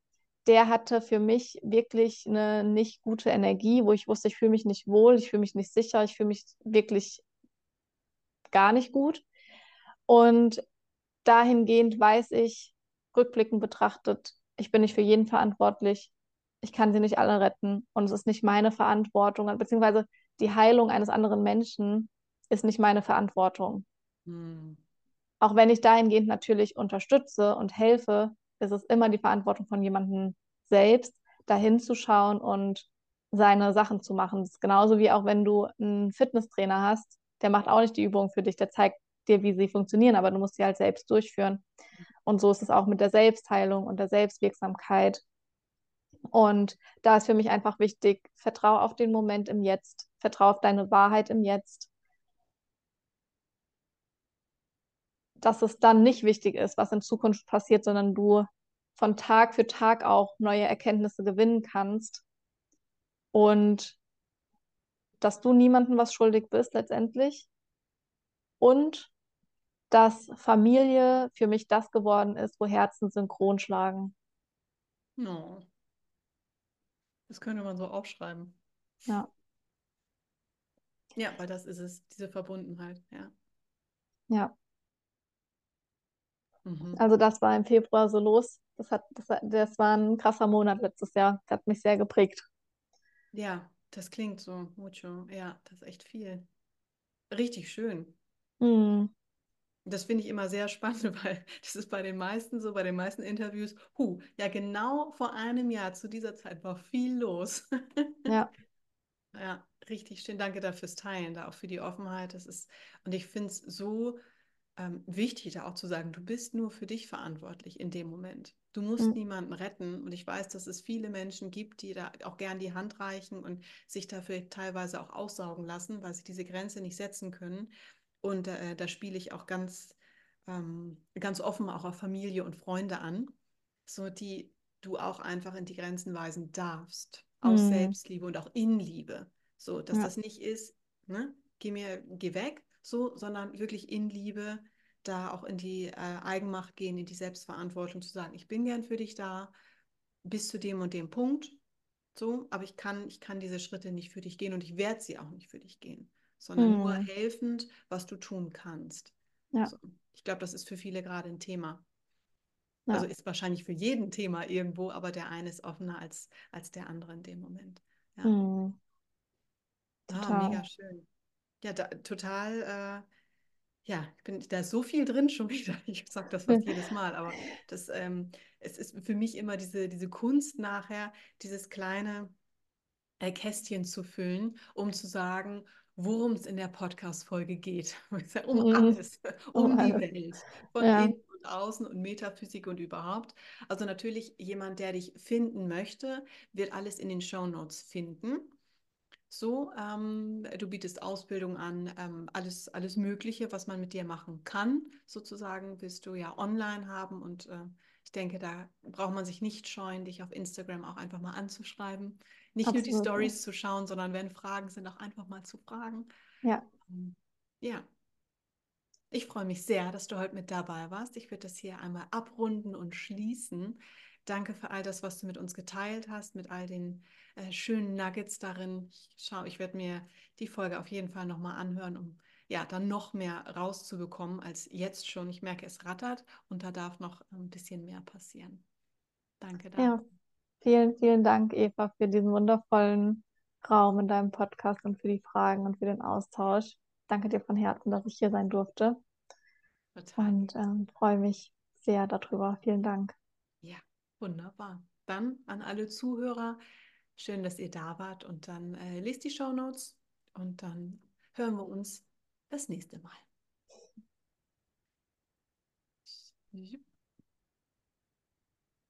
der hatte für mich wirklich eine nicht gute Energie, wo ich wusste, ich fühle mich nicht wohl, ich fühle mich nicht sicher, ich fühle mich wirklich gar nicht gut. Und dahingehend weiß ich, rückblickend betrachtet, ich bin nicht für jeden verantwortlich. Ich kann sie nicht alle retten und es ist nicht meine Verantwortung, beziehungsweise die Heilung eines anderen Menschen ist nicht meine Verantwortung. Hm. Auch wenn ich dahingehend natürlich unterstütze und helfe, ist es immer die Verantwortung von jemandem selbst, dahin zu schauen und seine Sachen zu machen. Das ist genauso wie auch wenn du einen Fitnesstrainer hast, der macht auch nicht die Übung für dich, der zeigt dir, wie sie funktionieren, aber du musst sie halt selbst durchführen. Und so ist es auch mit der Selbstheilung und der Selbstwirksamkeit. Und da ist für mich einfach wichtig, vertraue auf den Moment im Jetzt, vertraue auf deine Wahrheit im Jetzt. Dass es dann nicht wichtig ist, was in Zukunft passiert, sondern du von Tag für Tag auch neue Erkenntnisse gewinnen kannst. Und dass du niemandem was schuldig bist letztendlich. Und dass Familie für mich das geworden ist, wo Herzen synchron schlagen. No. Das könnte man so aufschreiben. Ja. Ja, weil das ist es, diese Verbundenheit, ja. Ja. Mhm. Also das war im Februar so los. Das, hat, das, das war ein krasser Monat letztes Jahr. Das hat mich sehr geprägt. Ja, das klingt so, mucho. Ja, das ist echt viel. Richtig schön. Mhm. Das finde ich immer sehr spannend, weil das ist bei den meisten so, bei den meisten Interviews, hu, ja, genau vor einem Jahr zu dieser Zeit war viel los. Ja. Ja, richtig schön. Danke dafür fürs Teilen, da auch für die Offenheit. Das ist, und ich finde es so ähm, wichtig, da auch zu sagen, du bist nur für dich verantwortlich in dem Moment. Du musst mhm. niemanden retten. Und ich weiß, dass es viele Menschen gibt, die da auch gern die Hand reichen und sich dafür teilweise auch aussaugen lassen, weil sie diese Grenze nicht setzen können. Und äh, da spiele ich auch ganz, ähm, ganz offen auch auf Familie und Freunde an, so die du auch einfach in die Grenzen weisen darfst. Aus mhm. Selbstliebe und auch in Liebe. So, dass ja. das nicht ist, ne, geh mir, geh weg, so, sondern wirklich in Liebe da auch in die äh, Eigenmacht gehen, in die Selbstverantwortung zu sagen, ich bin gern für dich da, bis zu dem und dem Punkt. So, aber ich kann, ich kann diese Schritte nicht für dich gehen und ich werde sie auch nicht für dich gehen. Sondern nur helfend, was du tun kannst. Ja. So. Ich glaube, das ist für viele gerade ein Thema. Ja. Also ist wahrscheinlich für jeden Thema irgendwo, aber der eine ist offener als, als der andere in dem Moment. Ja. Hm. Ah, Total. mega schön. Ja, da, total. Äh, ja, ich bin, da ist so viel drin schon wieder. Ich sage das fast jedes Mal, aber das, ähm, es ist für mich immer diese, diese Kunst nachher, dieses kleine äh, Kästchen zu füllen, um zu sagen, worum es in der Podcast-Folge geht. um Mhm. alles, um Um die alles. Welt, von Ja. innen und außen und Metaphysik und überhaupt. Also natürlich jemand, der dich finden möchte, wird alles in den Show Notes finden. So, ähm, du bietest Ausbildung an, ähm, alles, alles Mögliche, was man mit dir machen kann, sozusagen, willst du ja online haben. Und äh, ich denke, da braucht man sich nicht scheuen, dich auf Instagram auch einfach mal anzuschreiben. Nicht nur die Absolut. Stories zu schauen, sondern wenn Fragen sind, auch einfach mal zu fragen. Ja. Ähm, Ja, ich freue mich sehr, dass du heute mit dabei warst. Ich würde das hier einmal abrunden und schließen. Danke für all das, was du mit uns geteilt hast, mit all den äh, schönen Nuggets darin. Ich schau, ich werde mir die Folge auf jeden Fall nochmal anhören, um ja dann noch mehr rauszubekommen als jetzt schon. Ich merke, es rattert und da darf noch ein bisschen mehr passieren. Danke dafür. Ja, vielen, vielen Dank, Eva, für diesen wundervollen Raum in deinem Podcast und für die Fragen und für den Austausch. Danke dir von Herzen, dass ich hier sein durfte Total. und ähm, freue mich sehr darüber. Vielen Dank. Ja, wunderbar. Dann an alle Zuhörer, schön, dass ihr da wart und dann äh, lest die Show Notes und dann hören wir uns das nächste Mal.